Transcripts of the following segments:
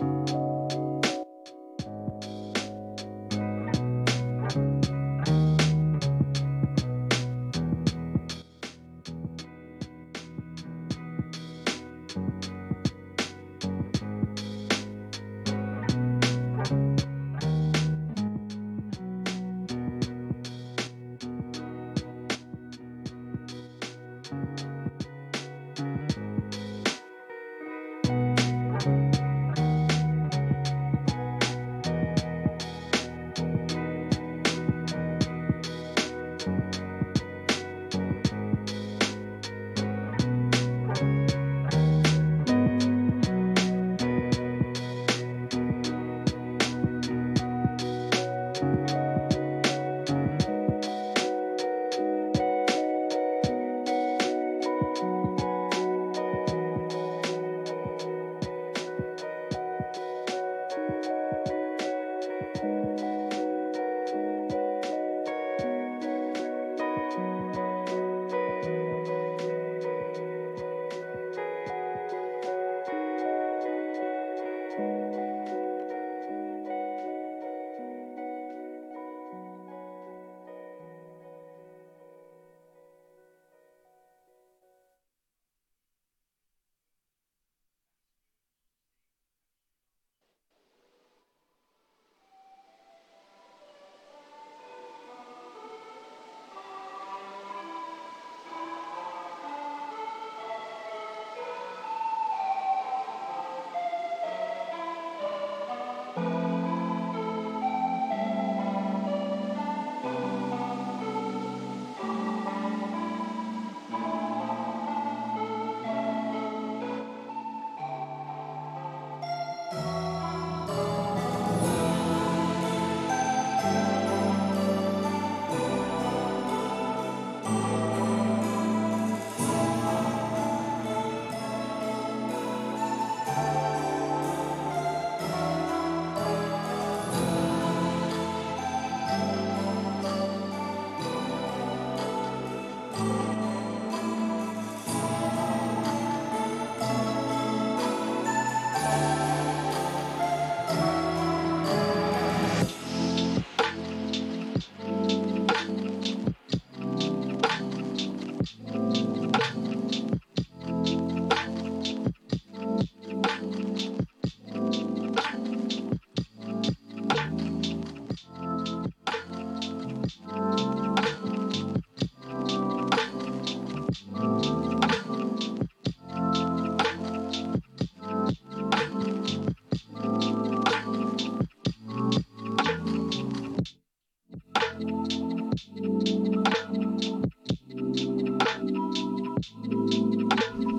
you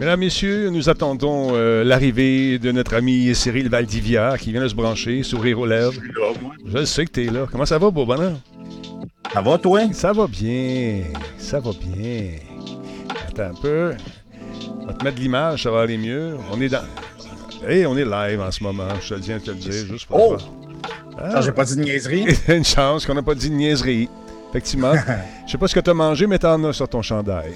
Mesdames, Messieurs, nous attendons euh, l'arrivée de notre ami Cyril Valdivia qui vient de se brancher, sourire aux lèvres. Je sais que tu es là. Comment ça va, beau bonheur? Ça va, toi? Ça va bien. Ça va bien. Attends un peu. On va te mettre l'image, ça va aller mieux. On est dans. Hey, on est live en ce moment, je te tiens à te le dire, juste pour Oh! Ah, j'ai pas dit de niaiserie. Une chance qu'on n'a pas dit de niaiserie. Effectivement. Je sais pas ce que tu as mangé, mais t'en as sur ton chandail.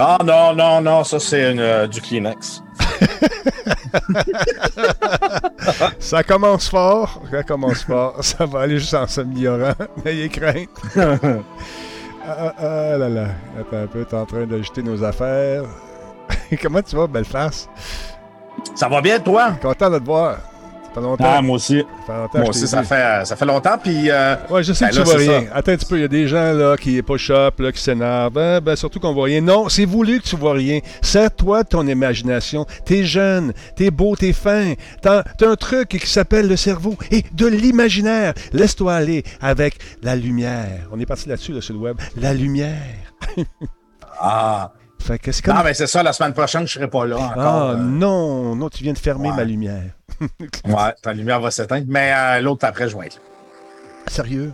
Ah non, non, non, ça c'est euh, du Kleenex. ça commence fort, ça commence fort. Ça va aller juste en s'améliorant. N'ayez crainte. ah, ah, là là. Attends un peu, t'es en train d'ajouter nos affaires. Comment tu vas, Belfast? Ça va bien, toi? Content de te voir. Ça fait longtemps. Ah, moi aussi. Ça fait longtemps moi aussi, ça fait, ça fait longtemps. Puis, euh, ouais, je sais ben que là, tu vois rien. ça. Attends un petit peu, il y a des gens là qui push-up, là, qui s'énervent. Ben, ben, surtout qu'on voit rien. Non, c'est voulu que tu vois rien. Sers-toi de ton imagination. T'es jeune, t'es beau, t'es fin. T'as t'as un truc qui s'appelle le cerveau et de l'imaginaire. Laisse-toi aller avec la lumière. On est parti là-dessus, là, sur le web. La lumière. Ah. Fait que c'est comme... Non, mais c'est ça, la semaine prochaine, je serai pas là encore. Ah euh. non, non, tu viens de fermer Ouais. ma lumière. Ouais, ta lumière va s'éteindre. Mais euh, l'autre après, je vais être là. Sérieux?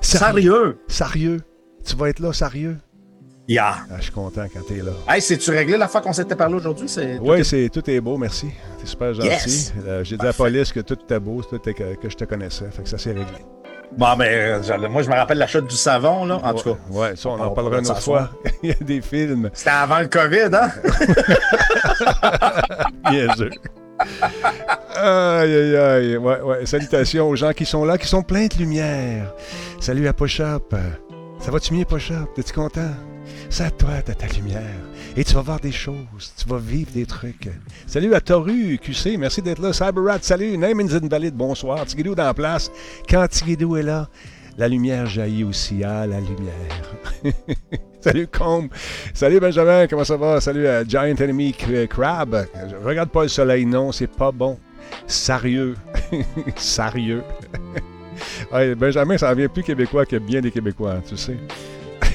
Sérieux? Sérieux? Tu vas être là, sérieux? Yeah. Ah, je suis content quand t'es là. Hey, c'est-tu réglé la fois qu'on s'était parlé aujourd'hui? Oui, c'est tout est beau, merci. T'es super gentil. Yes! Euh, J'ai dit à la police que tout était beau, tout était que, que je te connaissais. Fait que ça s'est réglé. Bon, ben, moi, je me rappelle la chute du savon, là, en tout cas. Ouais, ça, on en On parlera va une autre fois. Il y a des films. C'était avant le COVID, hein? Bien sûr. Aïe, aïe, aïe. Ouais, ouais. Salutations aux gens qui sont là, qui sont pleins de lumière. Salut à Push-Up. Ça va-tu mieux, Push-Up? T'es-tu content? C'est à toi, t'as ta lumière. Et tu vas voir des choses. Tu vas vivre des trucs. Salut à Toru, QC. Merci d'être là. Cyberrat, salut. Name Invalid, bonsoir. Tigidou dans la place. Quand Tigidou est là, la lumière jaillit aussi. Ah, la lumière. Salut Combe. Salut Benjamin, comment ça va? Salut à Giant Enemy Crab. Je regarde pas le soleil, non, c'est pas bon. Sérieux. Sérieux. Benjamin, ça vient plus québécois que bien des Québécois, tu sais.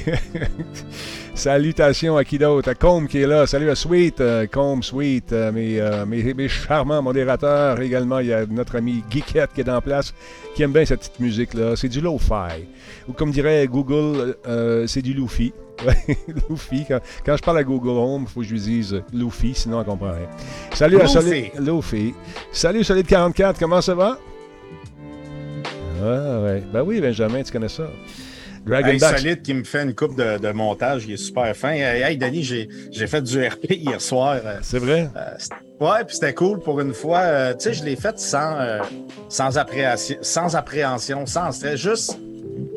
Salutations à qui d'autre? À Combe qui est là. Salut à Sweet, euh, Combe, Sweet, euh, euh, mes, mes, charmants modérateurs. Également, il y a notre ami Geekette qui est en place, qui aime bien cette petite musique-là. C'est du lo-fi. Ou comme dirait Google, c'est du Luffy. Luffy. Quand, je parle à Google Home, il faut que je lui dise Luffy, sinon on comprend rien. Salut à Solid. Luffy. Salut Solid44, comment ça va? Ah ouais. Ben oui, Benjamin, tu connais ça. Dragon hey, Solide qui me fait une coupe de, de, montage, il est super fin. Hey, Denis, j'ai fait du RP hier soir. Euh, C'est vrai? Euh, ouais, puis c'était cool pour une fois. Euh, tu sais, je l'ai fait sans, euh, sans, appréhension, sans appréhension, sans stress, juste,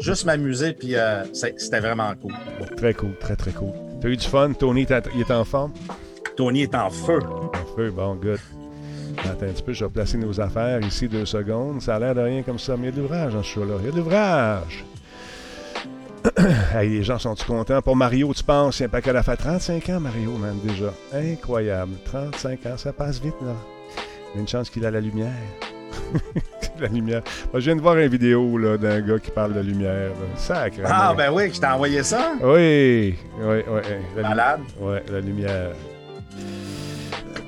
juste m'amuser, puis c'était vraiment cool. Très cool, très, très cool. T'as eu du fun? Tony, il est en forme? Tony est en feu. En feu, bon, good. Attends un petit peu, je vais placer nos affaires ici deux secondes. Ça a l'air de rien comme ça, mais il y a de l'ouvrage dans ce show-là. Il y a de l'ouvrage. hey, les gens sont-ils contents? Pour Mario, tu penses, il y a un paquet d'affaires. 35 ans, Mario, même, déjà. Incroyable. 35 ans, ça passe vite, là. Il y a une chance qu'il a la lumière. la lumière. Moi, je viens de voir une vidéo là, d'un gars qui parle de lumière. Sacré. Ah, ben oui, je t'ai envoyé ça? Oui, oui, oui. La Malade. Oui, la lumière.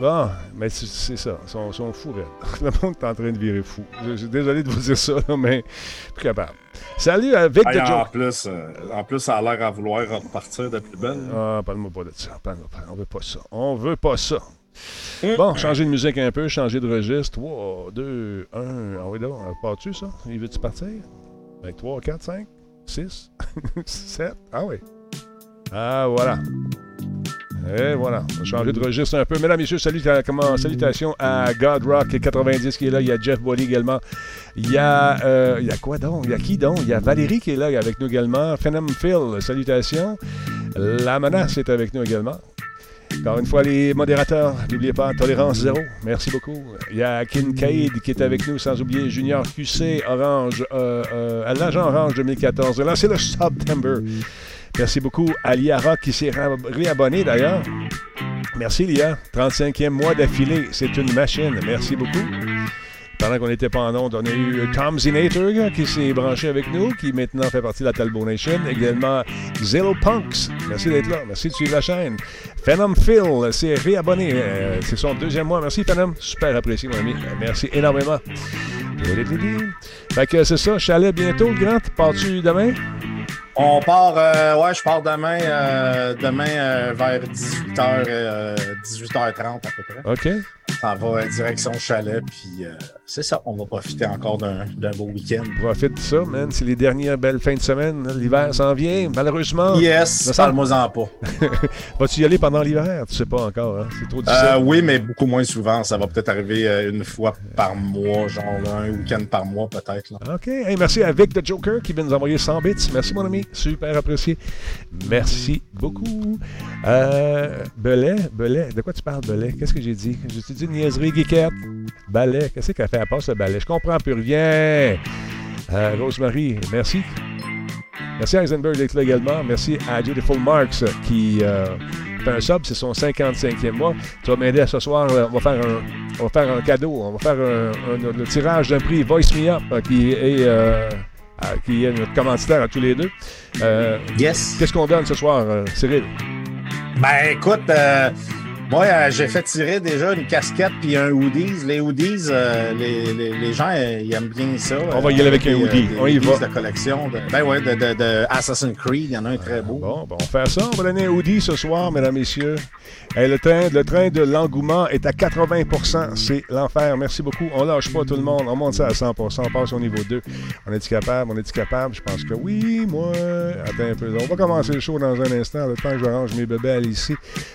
Bon, mais c'est ça. Ils sont, sont fous, là. Le monde est en train de virer fou. Je suis désolé de vous dire ça, mais plus capable. Salut à Vic hey, en plus, euh, en plus, ça a l'air à vouloir repartir de plus belle. Ah, parle-moi pas de ça. On veut pas ça. On veut pas ça. Bon, changer de musique un peu, changer de registre. 3, 2, 1. Ah oui, donc, pars-tu ça? Il veut-tu partir? Avec 3, 4, 5, 6, 7. Ah oui. Ah, voilà. Et voilà, on va changer de registre un peu. Mesdames, Messieurs, salut, comment, salutations à Godrock 90 qui est là. Il y a Jeff Bolly également. Il y a, euh, il y a quoi donc? Il y a qui donc? Il y a Valérie qui est là avec nous également. Phenom Phil, salutations. La menace est avec nous également. Encore une fois, les modérateurs, n'oubliez pas, tolérance zéro. Merci beaucoup. Il y a Kincaid qui est avec nous, sans oublier Junior QC, Orange, euh, euh, l'agent Orange 2014. Là, c'est le September. Merci beaucoup à Lia Rock qui s'est réabonné d'ailleurs. Merci Lia. 35e mois d'affilée. C'est une machine. Merci beaucoup. Pendant qu'on n'était pas en onde, on a eu Tom Zinator qui s'est branché avec nous, qui maintenant fait partie de la Talbot Nation. Également Zillow Punks. Merci d'être là. Merci de suivre la chaîne. Phenom Phil s'est réabonné. Euh, c'est son deuxième mois. Merci Phenom. Super apprécié, mon ami. Merci énormément. Fait que c'est ça. Chalet bientôt, le grand. Pars-tu demain? On part, euh, ouais, je pars demain, euh, demain euh, vers 18h, 18h30 à peu près. OK. On va direction chalet, puis c'est ça, on va profiter encore d'un beau week-end. Profite de ça, man. C'est les dernières belles fins de semaine. L'hiver s'en vient, malheureusement. Yes, parle-moi-en pas. Vas-tu y aller pendant l'hiver? Tu sais pas encore, hein? C'est trop difficile. oui, mais beaucoup moins souvent. Ça va peut-être arriver une fois par mois, genre un week-end par mois peut-être. OK. Hey, merci à Vic the Joker qui vient nous envoyer 100 bits. Merci, mon ami. Super apprécié. Merci beaucoup. Euh, Belay, Belay. De quoi tu parles, Belay? Qu'est-ce que j'ai dit? J'ai dit une niaiserie, geekette. Ballet. Qu'est-ce qu'elle fait à part ce ballet? Je comprends plus rien. Euh, Rosemary, merci. Merci à Eisenberg d'être là également. Merci à Beautiful Marks qui euh, fait un sub. C'est son 55e mois. Tu vas m'aider ce soir. On va faire un, on va faire un cadeau. On va faire un, un, le tirage d'un prix Voice Me Up qui est. Euh, qui est notre commanditaire à tous les deux. Euh, yes. Qu'est-ce qu'on donne ce soir, euh, Cyril? Ben, écoute, euh, moi, euh, j'ai fait tirer déjà une casquette puis un hoodies. Les hoodies, euh, les, les, les, gens, euh, ils aiment bien ça. On va y aller avec un hoodie. on y va. de collection. De, ben ouais, de, de, de, Assassin's Creed. Il y en a un très beau. Bon, bon, on va faire ça. On va donner un hoodie ce soir, mesdames, messieurs. Et le, train, le train de l'engouement est à 80% C'est l'enfer. Merci beaucoup. On lâche pas tout le monde. On monte ça à 100% On passe au niveau 2. On est-tu capable? On est-tu capable? Je pense que oui, moi. Attends un peu. On va commencer le show dans un instant. Le temps que je range mes bébés ici.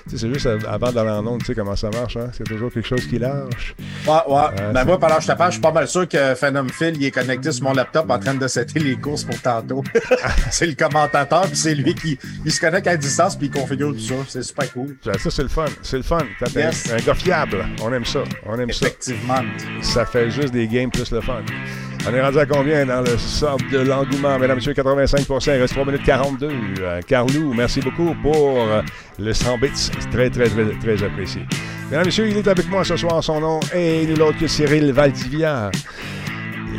Tu sais, c'est juste avant de en ondes, tu sais comment ça marche, hein? C'est toujours quelque chose qui lâche. Ouais, ouais. ben moi, pendant que je te parle, je suis pas mal sûr que Phantom Phil, il est connecté sur mon laptop en train de setter les courses pour tantôt. c'est le commentateur, puis c'est lui qui il se connecte à distance, puis il configure tout ça. C'est super cool. Ça, c'est le fun. C'est le fun. Yes. Un gars fiable. On aime ça. On aime Effectivement. ça. Ça fait juste des games plus le fun. On est rendu à combien dans le sort de l'engouement? Mesdames et messieurs, 85 Il reste 3 minutes 42. Euh, Carlou, merci beaucoup pour euh, le 100 bits. Très, très, très, très apprécié. Mesdames et messieurs, il est avec moi ce soir. Son nom est nul autre que Cyril Valdivia.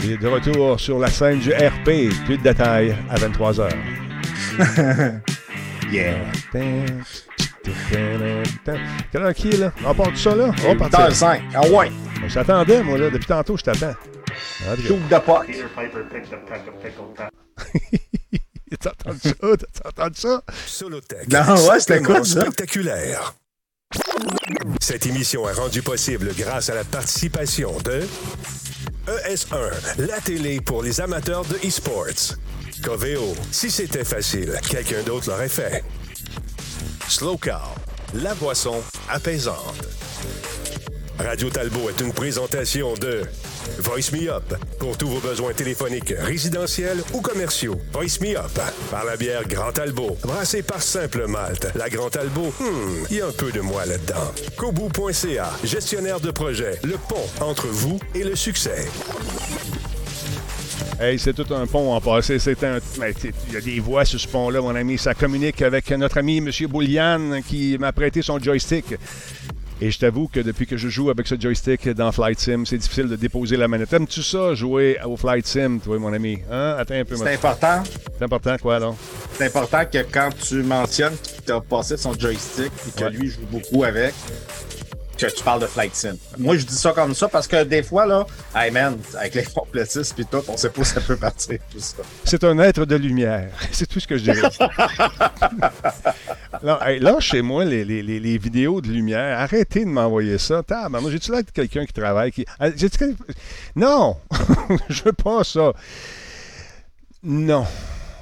Il est de retour sur la scène du RP. Plus de détails à 23h. yeah. Quelle heure qui est là? On part tout ça là? On part ça. 5. Ah ouais. Je t'attendais, moi, là. Depuis tantôt, je t'attends. Chouk de pote. T'as entendu ça? T'as entendu ça? Solotech. Non, ouais, c'était cool, ça. Spectaculaire. Cette émission est rendue possible grâce à la participation de ES1, la télé pour les amateurs de e-sports. Coveo, si c'était facile, quelqu'un d'autre l'aurait fait. Slow Car, la boisson apaisante. Radio Talbot est une présentation de Voice Me Up pour tous vos besoins téléphoniques, résidentiels ou commerciaux. Voice Me Up par la bière Grand Talbot, brassée par Simple Malte. La Grand Talbot, hmm, il y a un peu de moi là-dedans. Kobu.ca, gestionnaire de projet, le pont entre vous et le succès. Hey, c'est tout un pont en passé. C'est un. Il y a des voix sur ce pont-là, mon ami. Ça communique avec notre ami M. Boulian qui m'a prêté son joystick. Et je t'avoue que depuis que je joue avec ce joystick dans Flight Sim, c'est difficile de déposer la manette. Aimes-tu ça, jouer au Flight Sim, toi, mon ami? Hein? Attends un peu. C'est important. C'est important, quoi, alors? C'est important que quand tu mentionnes qu'il t'a passé son joystick et que lui joue beaucoup avec, que tu parles de Flight Sim. Moi, je dis ça comme ça parce que des fois, là, hey man, avec les complétistes puis tout, on sait pas où ça peut partir, tout ça. C'est un être de lumière. C'est tout ce que je dirais. là, chez moi, les, les, les, vidéos de lumière, arrêtez de m'envoyer ça. moi, j'ai-tu l'air de quelqu'un qui travaille qui. Ah, non! je veux pas ça. Non.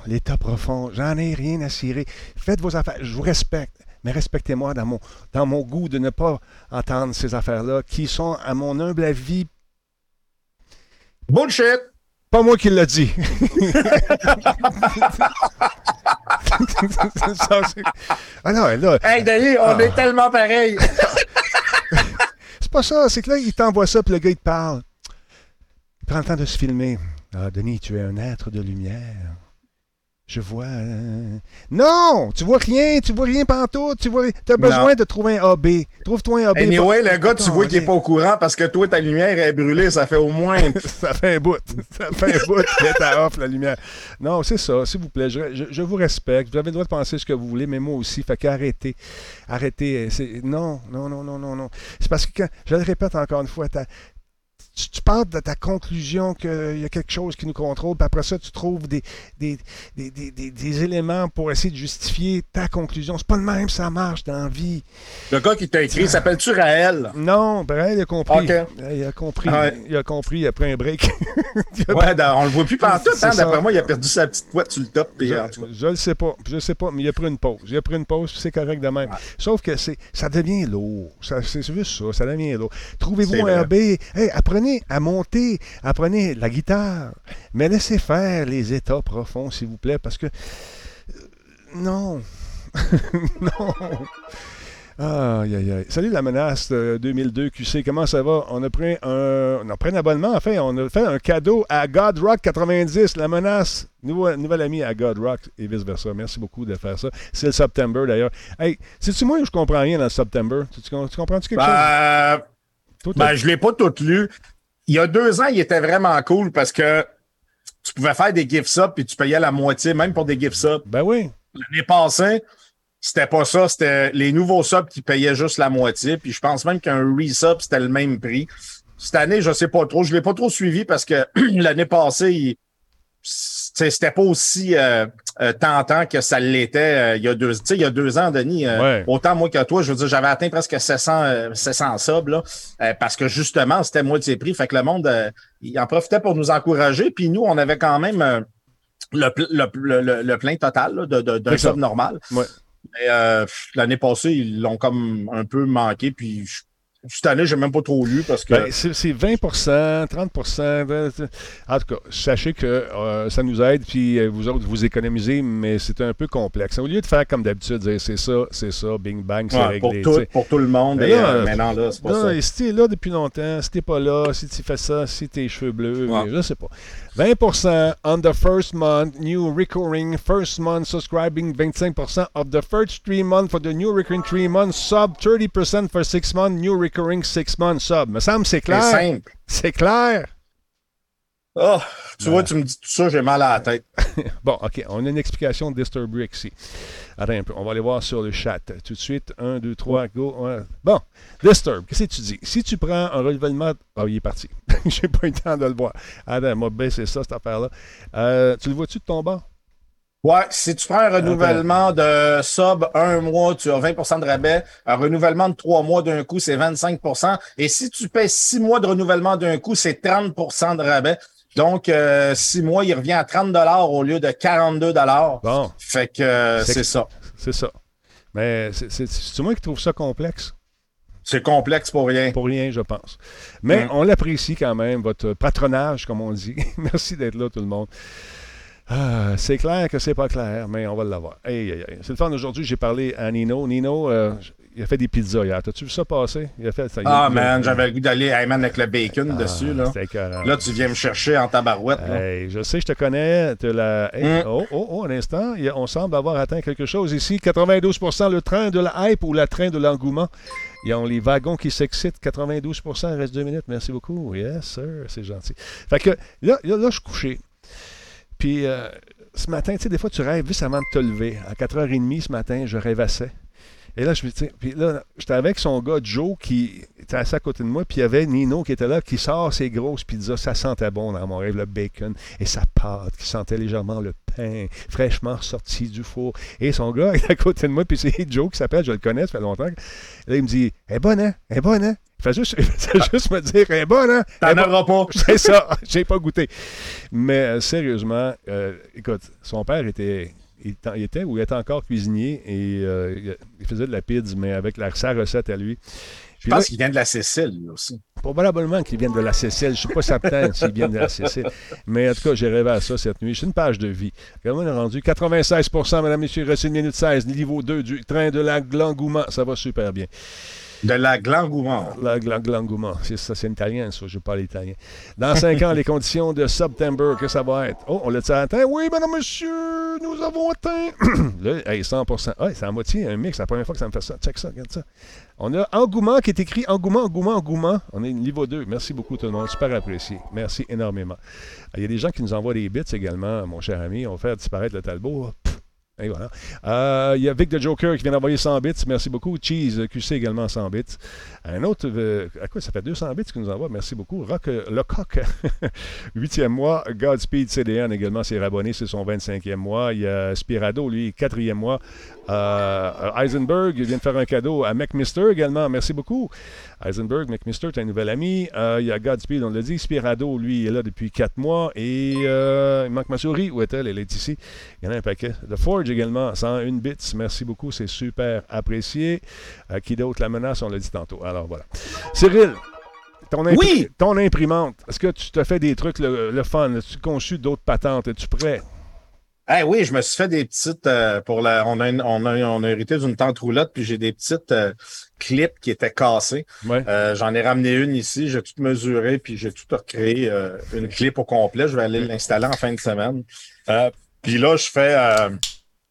L'état profond, j'en ai rien à cirer. Faites vos affaires. Je vous respecte mais respectez-moi dans mon, dans mon goût de ne pas entendre ces affaires-là qui sont, à mon humble avis, bullshit. Pas moi qui l'a dit. ah non, là. Hey, Denis, on est ah. tellement pareil. c'est pas ça, c'est que là, il t'envoie ça, puis le gars, il te parle. Il prend le temps de se filmer. Ah, Denis, tu es un être de lumière. Je vois. Euh, non! Tu vois rien, tu vois rien pantoute, tu vois. as besoin de trouver un AB. Trouve-toi un AB. Anyway, le gars, tu vois qu'il n'est pas au courant parce que toi, ta lumière est brûlée, ça fait au moins. ça fait un bout. Ça fait un bout est à off, la lumière. Non, c'est ça, s'il vous plaît. Je, vous respecte. Vous avez le droit de penser ce que vous voulez, mais moi aussi. Fait qu'arrêtez. Arrêtez. Non, non, non, non, non, non. C'est parce que, je le répète encore une fois, tu, parles de ta conclusion qu'il y a quelque chose qui nous contrôle, puis après ça, tu trouves des, des, des, éléments pour essayer de justifier ta conclusion. C'est pas le même, ça marche dans la vie. Le gars qui t'a écrit, s'appelle-tu Raël? Non, Raël, il a compris. Il a compris. Il a compris après un break. ouais, on le voit plus partout. Hein, D'après moi, il a perdu sa petite boîte sur le top. je, je, le sais pas. Je sais pas, mais il a pris une pause. Il a pris une pause, c'est correct de même. Sauf que c'est ça devient lourd. C'est juste ça, ça devient lourd. Trouvez-vous un RB. Hey, apprenez à monter, apprenez la guitare, mais laissez faire les états profonds, s'il vous plaît, parce que... Euh, non. non. Aïe, aïe, aïe. Salut la menace 2002 QC, comment ça va? On a pris un, on a pris un abonnement, enfin, on a fait un cadeau à God Rock 90, la menace, nouvel, nouvel ami à God Rock et vice-versa. Merci beaucoup de faire ça. C'est le September d'ailleurs. Hey, c'est-tu moi où je comprends rien dans le September? Tu, comprends-tu quelque ben, chose? ben, je l'ai pas tout lu il y a deux ans, il était vraiment cool parce que tu pouvais faire des gift subs puis tu payais la moitié, même pour des gift subs. Ben oui. L'année passée, c'était pas ça. C'était les nouveaux subs qui payaient juste la moitié. Puis je pense même qu'un resub, c'était le même prix. Cette année, je sais pas trop. Je l'ai pas trop suivi parce que l'année passée, il, c'était pas aussi euh, euh, tentant que ça l'était euh, il y a deux il y a deux ans Denis autant moi que toi je veux dire j'avais atteint presque 700 700 subs là, parce que justement c'était moitié prix fait que le monde il en profitait pour nous encourager. Puis nous on avait quand même le, le, le, plein total de, de, d'un sub normal. Mais euh, l'année passée, ils l'ont comme un peu manqué. Puis je cette année, je n'ai même pas trop lu parce que. Ben, c'est 20 30 En tout cas, sachez que euh, ça nous aide, puis euh, vous autres, vous économisez, mais c'est un peu complexe. Au lieu de faire comme d'habitude, dire c'est ça, c'est ça, bing bang, c'est réglé. Pour tout, pour tout, le monde, et, euh, maintenant, là, c'est pas ça. Si t'es là depuis longtemps, si t'es pas là, si tu fais ça, si tes cheveux bleus, je sais pas. 20% on the first month, new recurring first month subscribing, 25% of the first three months for the new recurring three months, sub 30% for six months, new recurring six months sub. Me semble c'est clair. C'est simple. C'est clair. Oh, tu vois, tu me dis tout ça, j'ai mal à la tête. bon, OK. On a une explication de Disturb ici. Attends un peu. On va aller voir sur le chat. Tout de suite. Un, deux, trois, go. Bon. Disturb. Qu'est-ce que tu dis? Si tu prends un renouvellement. Ah, il est parti. j'ai pas eu le temps de le voir. Attends, moi, baisser ça, cette affaire-là. Euh, tu le vois-tu de ton bas? Ouais, si tu prends un renouvellement de sub un mois, tu as 20 de rabais. Un renouvellement de trois mois d'un coup, c'est 25 Et si tu payes six mois de renouvellement d'un coup, c'est 30 de rabais. Donc, euh, six mois, il revient à 30 au lieu de 42 Bon. Fait que euh, c'est ça. C'est ça. Mais c'est moi qui trouve ça complexe? C'est complexe pour rien. Pour rien, je pense. Mais on l'apprécie quand même, votre patronage, comme on dit. Merci d'être là, tout le monde. Ah, c'est clair que c'est pas clair, mais on va l'avoir. C'est le fun aujourd'hui. J'ai parlé à Nino. Nino, euh, il a fait des pizzas hier. T'as-tu vu ça passer? Il a fait ça. Ah, man, j'avais le goût d'aller avec le bacon ah, dessus. Là. là, tu viens me chercher en tabarouette. je sais, je te connais. La... Mm. Oh, oh, oh, un instant. On semble avoir atteint quelque chose ici. 92% le train de la hype ou le train de l'engouement? Ils ont les wagons qui s'excitent. 92 il reste deux minutes. Merci beaucoup. Yes, sir. C'est gentil. Fait que là, là, là je suis couché. Puis euh, ce matin, tu sais, des fois, tu rêves juste avant de te lever. À 4h30 ce matin, je rêvassais. Et là, je me puis là, j'étais avec son gars Joe qui était assis à côté de moi, puis il y avait Nino qui était là, qui sort ses grosses pizzas. Ça sentait bon dans mon rêve, le bacon et sa pâte, qui sentait légèrement le pain fraîchement sorti du four. Et son gars est à côté de moi, puis c'est Joe qui s'appelle, je le connais, ça fait longtemps. là, il me dit Elle est bonne, hein? Elle est bonne, hein il fait juste, juste me dire, elle est bonne, hein? T'en auras pas. C'est ça, j'ai pas goûté. Mais euh, sérieusement, euh, écoute, son père était il, était ou il était encore cuisinier et euh, il faisait de la pizza, mais avec la, sa recette à lui. je pense qu'il vient de la Cécile, lui aussi. Probablement qu'il vient de la Cécile. Je ne suis pas certain s'il vient de la Cécile. Mais en tout cas, j'ai rêvé à ça cette nuit. C'est une page de vie. Comment on est rendu 96% Madame, Monsieur, il une minute 16. Niveau 2 du train de la Glangouement. Ça va super bien. De la glangouement. La. C'est ça, c'est italien, ça. Je parle italien. Dans cinq ans, les conditions de September, que ça va être? Oh, on l'a-tu atteint? Oui, madame, monsieur, nous avons atteint. là, hey, 100 ah, c'est à moitié un mix. C'est la première fois que ça me fait ça. Check ça, regarde ça. On a engouement qui est écrit engouement, engouement, engouement. On est niveau 2. Merci beaucoup, tout le monde. Super apprécié. Merci énormément. Il y a des gens qui nous envoient des bits également, mon cher ami. On va faire disparaître le Talbot. Et voilà. Euh, il y a Vic the Joker qui vient d'envoyer 100 bits. Merci beaucoup. Cheese QC également 100 bits. Un autre, euh, à quoi ça fait 200 bits qu'il nous envoie? Merci beaucoup. Rock euh, Lecoq, 8e mois. Godspeed CDN également s'est rabonné, c'est son 25e mois. Il y a Spirado, lui, 4e mois. Eisenberg vient de faire un cadeau à McMister également. Merci beaucoup. Eisenberg, McMister, tu un nouvel ami. il y a Godspeed, on l'a dit. Spirado, lui, est là depuis 4 mois. Et il manque ma souris. Où est-elle? Elle est ici. Il y en a un paquet. The Forge également, 101 bits. Merci beaucoup, c'est super apprécié. Euh, qui d'autre? La menace, on l'a dit tantôt. Alors voilà. Cyril, ton, ton imprimante, est-ce que tu te fais des trucs le, fun? As-tu conçu d'autres patentes? Es-tu prêt? Eh oui, je me suis fait des petites euh, pour la. On a, on a, hérité d'une tente roulotte, puis j'ai des petites euh, clips qui étaient cassées. J'en ai ramené une ici, j'ai tout mesuré, puis j'ai tout recréé une clip au complet. Je vais aller l'installer en fin de semaine. puis là, je fais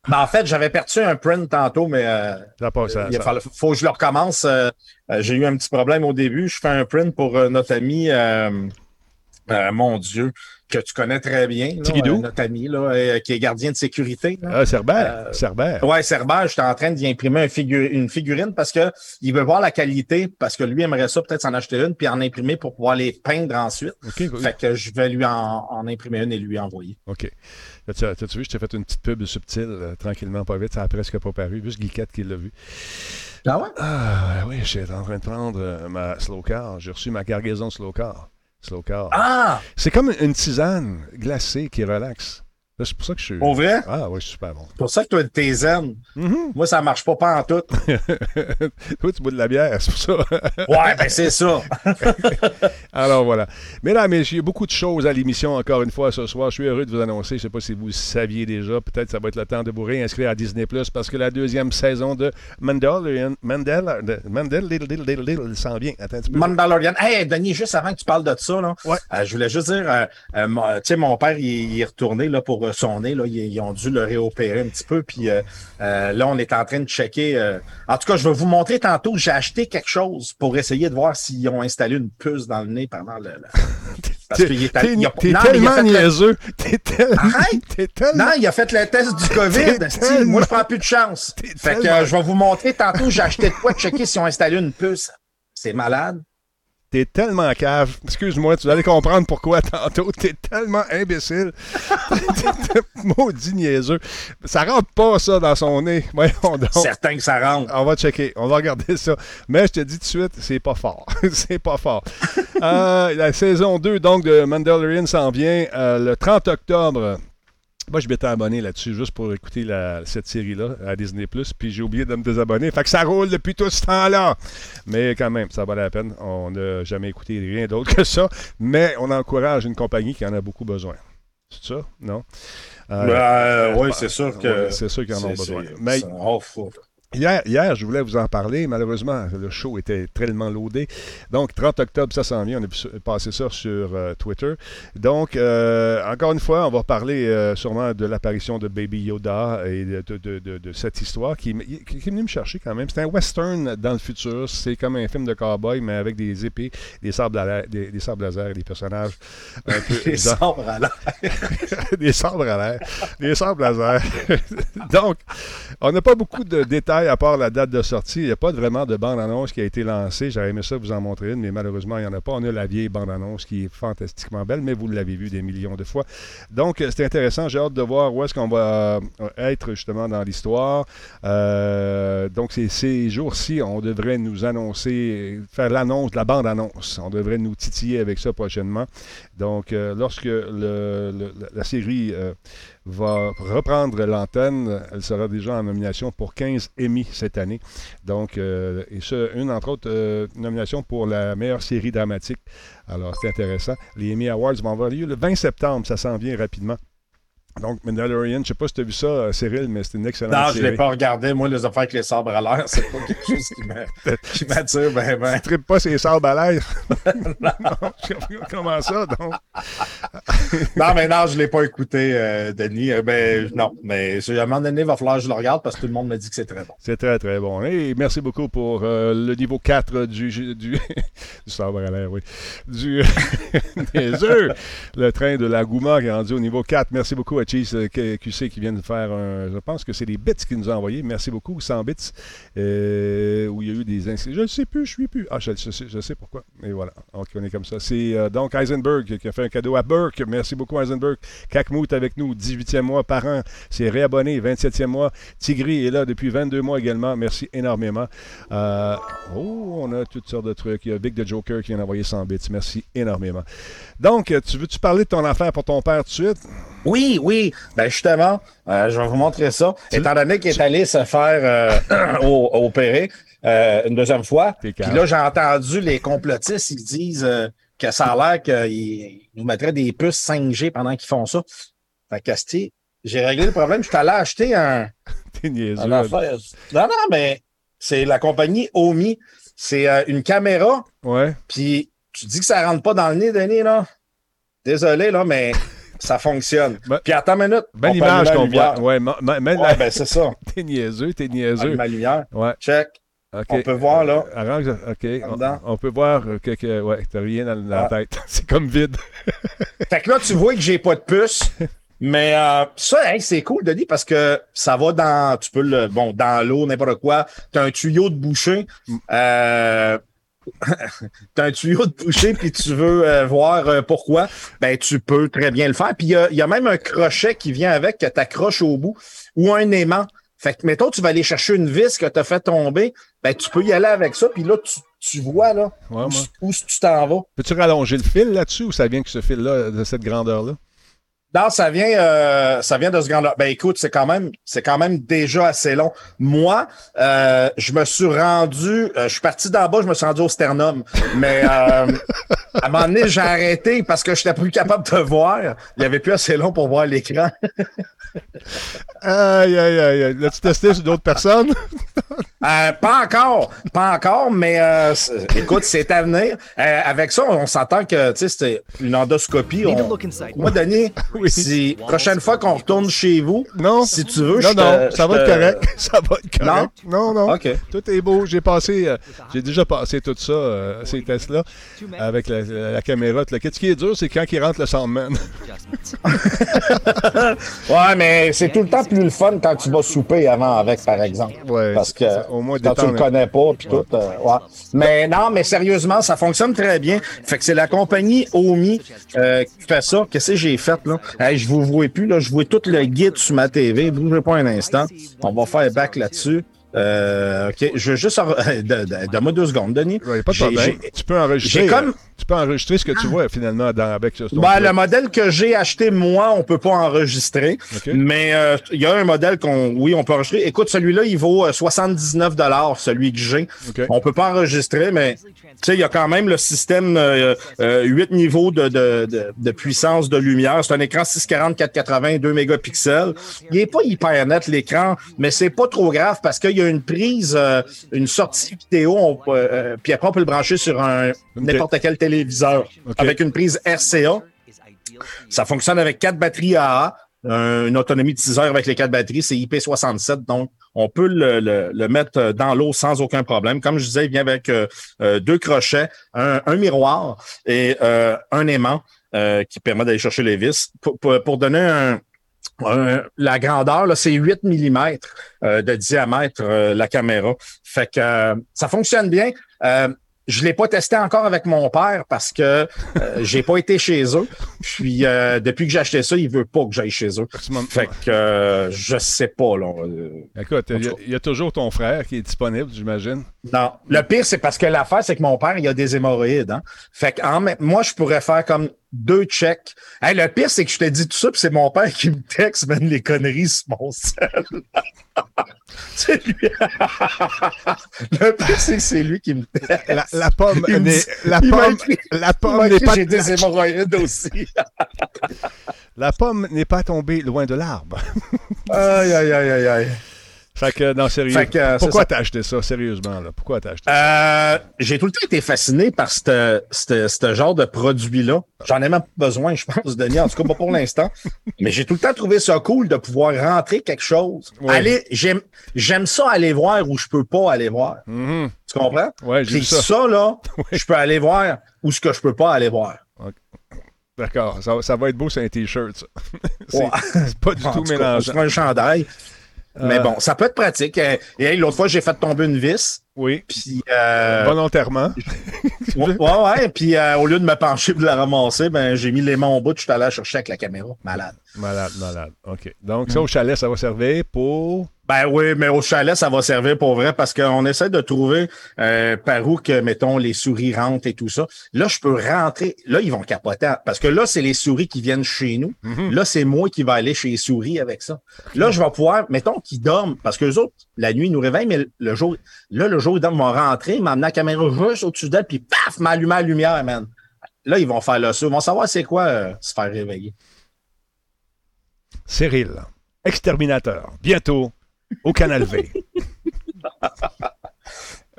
ben, en fait, j'avais perdu un print tantôt, mais euh, il faut que je le recommence. Euh, euh, j'ai eu un petit problème au début. Je fais un print pour notre ami, mon Dieu, que tu connais très bien. notre ami là, qui est gardien de sécurité. Ah, Cerbère. Cerbère. Ouais, Cerbère. J'étais en train d'y imprimer une figurine parce que il veut voir la qualité, parce que lui aimerait ça peut-être s'en acheter une, puis en imprimer pour pouvoir les peindre ensuite. Fait que je vais lui en, en imprimer une et lui envoyer. OK. T'as-tu vu, je t'ai fait une petite pub subtile, euh, tranquillement, pas vite, ça a presque pas paru, juste Guiquette qui l'a vu. Ah ouais? Ah oui, j'étais en train de prendre euh, ma slow car. J'ai reçu ma cargaison slow car. Slow car. Ah! C'est comme une tisane glacée qui relaxe. C'est pour ça que je suis. Pour vrai? Ah, oui, je suis super bon. C'est pour ça que toi, t'es zen. Mhm. Moi, ça marche pas, pas en tout. Toi, tu bois de la bière, c'est pour ça. Ouais, ben c'est ça. Alors voilà. Mesdames, messieurs, il y a beaucoup de choses à l'émission encore une fois ce soir. Je suis heureux de vous annoncer. Je ne sais pas si vous le saviez déjà. Peut-être ça va être le temps de vous réinscrire à Disney Plus parce que la deuxième saison de Mandalorian, Little, Little, s'en vient. Attends un petit peu. Mandalorian. Hey, Denis, juste avant que tu parles de ça, là, Ouais. euh, je voulais juste dire, euh, euh, tu sais, mon père, il, il est retourné là, pour euh, son nez. Là, ils, ils ont dû le réopérer un petit peu. Puis euh, euh, là, on est en train de checker. euh, En tout cas, je vais vous montrer tantôt. J'ai acheté quelque chose pour essayer de voir s'ils ont installé une puce dans le nez pendant le. le- Parce T'es qu'il est t'es- tellement niaiseux. T'es tellement. Non, il a fait le test du COVID. tellement- Moi, je prends plus de chance. Fait que tellement- je vais vous montrer tantôt. J'ai acheté de quoi checker s'ils ont installé une puce. C'est malade. T'es tellement cave. Excuse-moi, tu allais comprendre pourquoi tantôt. T'es tellement imbécile. T'es maudit niaiseux. Ça rentre pas, ça, dans son nez. Voyons donc. Certain que ça rentre. On va checker, on va regarder ça. Mais je te dis tout de suite, c'est pas fort. c'est pas fort. Euh, la saison 2 donc de Mandalorian s'en vient euh, le 30 octobre. Moi, je m'étais abonné là-dessus juste pour écouter la- cette série-là à Disney+, puis j'ai oublié de me désabonner. Fait que ça roule depuis tout ce temps-là. Mais quand même, ça valait la peine. On n'a jamais écouté rien d'autre que ça. Mais on encourage une compagnie qui en a beaucoup besoin. C'est ça? Non? Euh, Euh, oui, bah, c'est sûr que. ouais, c'est sûr qu'ils en ont besoin. Mais Hier, hier, je voulais vous en parler. Malheureusement, le show était tellement loadé. Donc, 30 octobre, ça s'en vient. On a pu passer ça sur euh, Twitter. Donc, euh, encore une fois, on va parler euh, sûrement de l'apparition de Baby Yoda et de, de- de- de- de cette histoire qui, qui- qui est venue me chercher quand même. C'est un western dans le futur. C'est comme un film de cowboy, mais avec des épées, des sabres, à la- des, des sabres laser et des personnages un peu bizarres. sabres à l'air. des sabres à l'air, des sabres laser. Donc, on n'a pas beaucoup de détails à part la date de sortie. Il n'y a pas vraiment de bande-annonce qui a été lancée. J'aurais aimé ça vous en montrer une, mais malheureusement, il n'y en a pas. On a la vieille bande-annonce qui est fantastiquement belle, mais vous l'avez vue des millions de fois. Donc, euh, c'est intéressant. J'ai hâte de voir où est-ce qu'on va euh, être justement dans l'histoire. Euh, donc, ces, jours-ci, on devrait nous annoncer, faire l'annonce de la bande-annonce. On devrait nous titiller avec ça prochainement. Donc, lorsque la série va reprendre l'antenne, elle sera déjà en nomination pour 15 Emmy cette année. Donc, euh, et ce, une entre autres euh, nomination pour la meilleure série dramatique. Alors, c'est intéressant. Les Emmy Awards vont avoir lieu le 20 septembre. Ça s'en vient rapidement. Donc, Mandalorian, je ne sais pas si tu as vu ça, euh, Cyril, mais c'est une excellente Non, je série. ne l'ai pas regardé. Moi, les affaires avec les sabres à l'air, c'est pas quelque chose qui m'a- qui m'attire. Ben, ben. Tu tripes pas ces sabres à l'air? non. Comment ça, donc? Non, mais non, je ne l'ai pas écouté, euh, Denis. Euh, Ben, non, mais à un moment donné, il va falloir que je le regarde parce que tout le monde me dit que c'est très bon. C'est très, très bon. Et merci beaucoup pour euh, le niveau 4 du, du, du sabre à l'air, oui. Du, des œufs. Le train de la Gouma qui est rendu au niveau 4. Merci beaucoup Cheese euh, QC qui vient de faire un. Je pense que c'est des bits qu'il nous a envoyés. Merci beaucoup, 100 bits. euh, où il y a eu des inscrits. Je ne sais plus, je ne suis plus. Ah, je, sais, pourquoi. Et voilà. Donc, on est comme ça. C'est euh, donc Heisenberg qui a fait un cadeau à Burke. Merci beaucoup, Heisenberg. Kakmout avec nous, 18e mois par an. C'est réabonné, 27e mois. Tigri est là depuis 22 mois également. Merci énormément. Oh, on a toutes sortes de trucs. Il y a Vic the Joker qui vient d'envoyer 100 bits. Merci énormément. Donc, tu veux-tu parler de ton affaire pour ton père tout de suite? Oui, oui. Ben justement, euh, je vais vous montrer ça. Étant donné qu'il est allé se faire euh, opérer euh, une deuxième fois, puis là, j'ai entendu les complotistes, ils disent que ça a l'air qu'ils nous mettraient des puces 5G pendant qu'ils font ça. Fait que, j'ai réglé le problème. Je suis allé acheter un, niaiseux. un affaire. Non, non, mais c'est la compagnie Omi. C'est une caméra, Ouais. puis tu dis que ça rentre pas dans le nez, Denis, là. Désolé, là, mais ça fonctionne. Ben- puis attends une minute. Belle image qu'on voit. Ouais, Ouais, ben c'est ça. T'es niaiseux, t'es niaiseux. ma lumière. Ouais. Check. On peut voir, là. Euh, arrange, OK. On, peut voir que, que- ouais, t'as rien dans, dans la Ah. tête. C'est comme vide. Fait que là, tu vois que j'ai pas de puce. Mais euh, ça, c'est cool, Denis, parce que ça va dans, tu peux le, bon, dans l'eau, n'importe quoi. T'as un tuyau de boucher. Euh, t'as un tuyau de boucher, puis tu veux euh, voir euh, pourquoi? Ben, tu peux très bien le faire. Puis il y a, il y a même un crochet qui vient avec que t'accroches au bout ou un aimant. Fait que, mettons, tu vas aller chercher une vis que t'as fait tomber. Ben, tu peux y aller avec ça. Puis là, tu, tu vois, là, Ouais, où, où tu t'en vas. Peux-tu rallonger le fil là-dessus ou ça vient que ce fil-là, de cette grandeur-là? Non, ça vient, euh, ça vient de ce grand-là. Ben écoute, c'est quand même, c'est quand même déjà assez long. Moi, euh, je me suis rendu, euh, je suis parti d'en bas, je me suis rendu au sternum. Mais euh, à un moment donné, j'ai arrêté parce que je n'étais plus capable de voir. Il n'y avait plus assez long pour voir l'écran. aïe, aïe, aïe. L'as-tu testé sur d'autres personnes? Euh, pas encore, pas encore, mais euh, écoute, c'est à venir. Euh, avec ça, on s'entend que c'était une endoscopie. On... Moi, Denis, Oui. si prochaine fois qu'on retourne chez vous, Non. si tu veux, Non, je te- non, ça je va être correct. Ça va être correct. Non, non. OK. Tout est beau. J'ai passé, euh, j'ai déjà passé tout ça, euh, ces tests-là, avec la, la- la caméra. tout le kit. Ce qui est dur, c'est quand il rentre le Sandman. Ouais, mais c'est tout le temps plus le fun quand tu vas souper avant avec, par exemple. Ouais, Parce que ça. Au moins quand tu le détendre. connais pas, puis tout. euh, ouais. Mais non, mais sérieusement, ça fonctionne très bien. Fait que c'est la compagnie Omi euh, qui fait ça. Qu'est-ce que j'ai fait, là? Hey, je vous vois plus, là. Je vois tout le guide sur ma TV. Bougez pas un instant. On va faire back là-dessus. Euh, OK. Je veux juste... en- de- de- Donne-moi deux secondes, Denis. Ouais, pas de J'ai- problème. j'ai- Tu peux enregistrer. j'ai comme- euh, Tu peux enregistrer ce que tu vois finalement dans, avec ce Ben, truc. le modèle que j'ai acheté, moi, on peut pas enregistrer. OK. Mais euh, il y a un modèle qu'on, oui, on peut enregistrer. Écoute, celui-là, il vaut euh, 79 dollars, celui que j'ai. OK. On peut pas enregistrer, mais tu sais, il y a quand même le système euh, euh, 8 niveaux de, de, de, de puissance de lumière. C'est un écran 640 480 2 mégapixels. Il est pas hyper net l'écran, mais c'est pas trop grave parce qu'il y a une prise, euh, une sortie vidéo, on peut, euh, puis après on peut le brancher sur un n'importe quel téléviseur avec une prise RCA. Ça fonctionne avec quatre batteries AA, euh, une autonomie de 6 heures avec les quatre batteries, c'est IP67, donc on peut le, le- le mettre euh, dans l'eau sans aucun problème. Comme je disais, il vient avec euh, euh, deux crochets, un, un miroir et euh, un aimant euh, qui permet d'aller chercher les vis. Pour, pour- pour donner un, un- la grandeur, là, c'est 8 mm de diamètre, euh, la caméra. Fait que euh, ça fonctionne bien. Euh, je l'ai pas testé encore avec mon père parce que euh, j'ai pas été chez eux. Puis euh, depuis que j'ai acheté ça, il veut pas que j'aille chez eux. Fait que euh, je sais pas là. euh, Écoute, il y a- il y, a toujours ton frère qui est disponible, j'imagine. Non. Le pire, c'est parce que l'affaire, c'est que mon père, il a des hémorroïdes. Hein? Fait que en moi, je pourrais faire comme deux checks. Hey, le pire, c'est que je te dis tout ça, puis c'est mon père qui me texte, même les conneries sur mon sel. c'est lui. le pire, c'est que c'est lui qui me texte. La, la pomme Il n'est dit- la il m'a pomme, écrit- la Il m'a pomme n'est écrit, pas J'ai des hémorroïdes aussi. la pomme n'est pas tombée loin de l'arbre. aïe, aïe, aïe, aïe, aïe. Fait que non sérieux. Fait que, euh, c'est Pourquoi ça. t'as acheté ça sérieusement là? Pourquoi t'as acheté Euh, j'ai tout le temps été fasciné par ce genre de produit-là. J'en ai même pas besoin, je pense, Denis, en tout cas pas pour l'instant. Mais j'ai tout le temps trouvé ça cool de pouvoir rentrer quelque chose. Ouais. Aller, j'aime, j'aime ça aller voir où je peux pas aller voir. Mhm. Tu comprends? Ouais, j'ai ça. ça, là, je peux aller voir où ce que je peux pas aller voir. D'accord, ça, ça va être beau sur un t-shirt. ça. c'est Ouais. c'est pas du tout mélangeant. sur un chandail. Mais Euh, bon, ça peut être pratique. Et et, l'autre fois, j'ai fait tomber une vis. Oui, Puis, euh, volontairement. Ouais, ouais, ouais. Puis euh, au lieu de me pencher pour la ramasser, ben j'ai mis les mains au bout, je suis allé la chercher avec la caméra. Malade. Malade, malade. OK. Donc, ça, au chalet, ça va servir pour. Ben oui, mais au chalet, ça va servir pour vrai parce qu'on essaie de trouver euh, par où que, mettons, les souris rentrent et tout ça. Là, je peux rentrer. Là, ils vont capoter. Parce que là, c'est les souris qui viennent chez nous. Mhm. Là, c'est moi qui vais aller chez les souris avec ça. Là, je vais pouvoir, mettons qu'ils dorment, parce que les autres, la nuit, ils nous réveillent, mais le- jour, là, le jour, ils dorment, ils vont rentrer, m'emmener la caméra juste au-dessus d'elle, puis paf, m'allumer la lumière, man. Là, ils vont faire le saut. Ils vont savoir c'est quoi euh, se faire réveiller. Cyril, exterminateur. Bientôt au Canal V.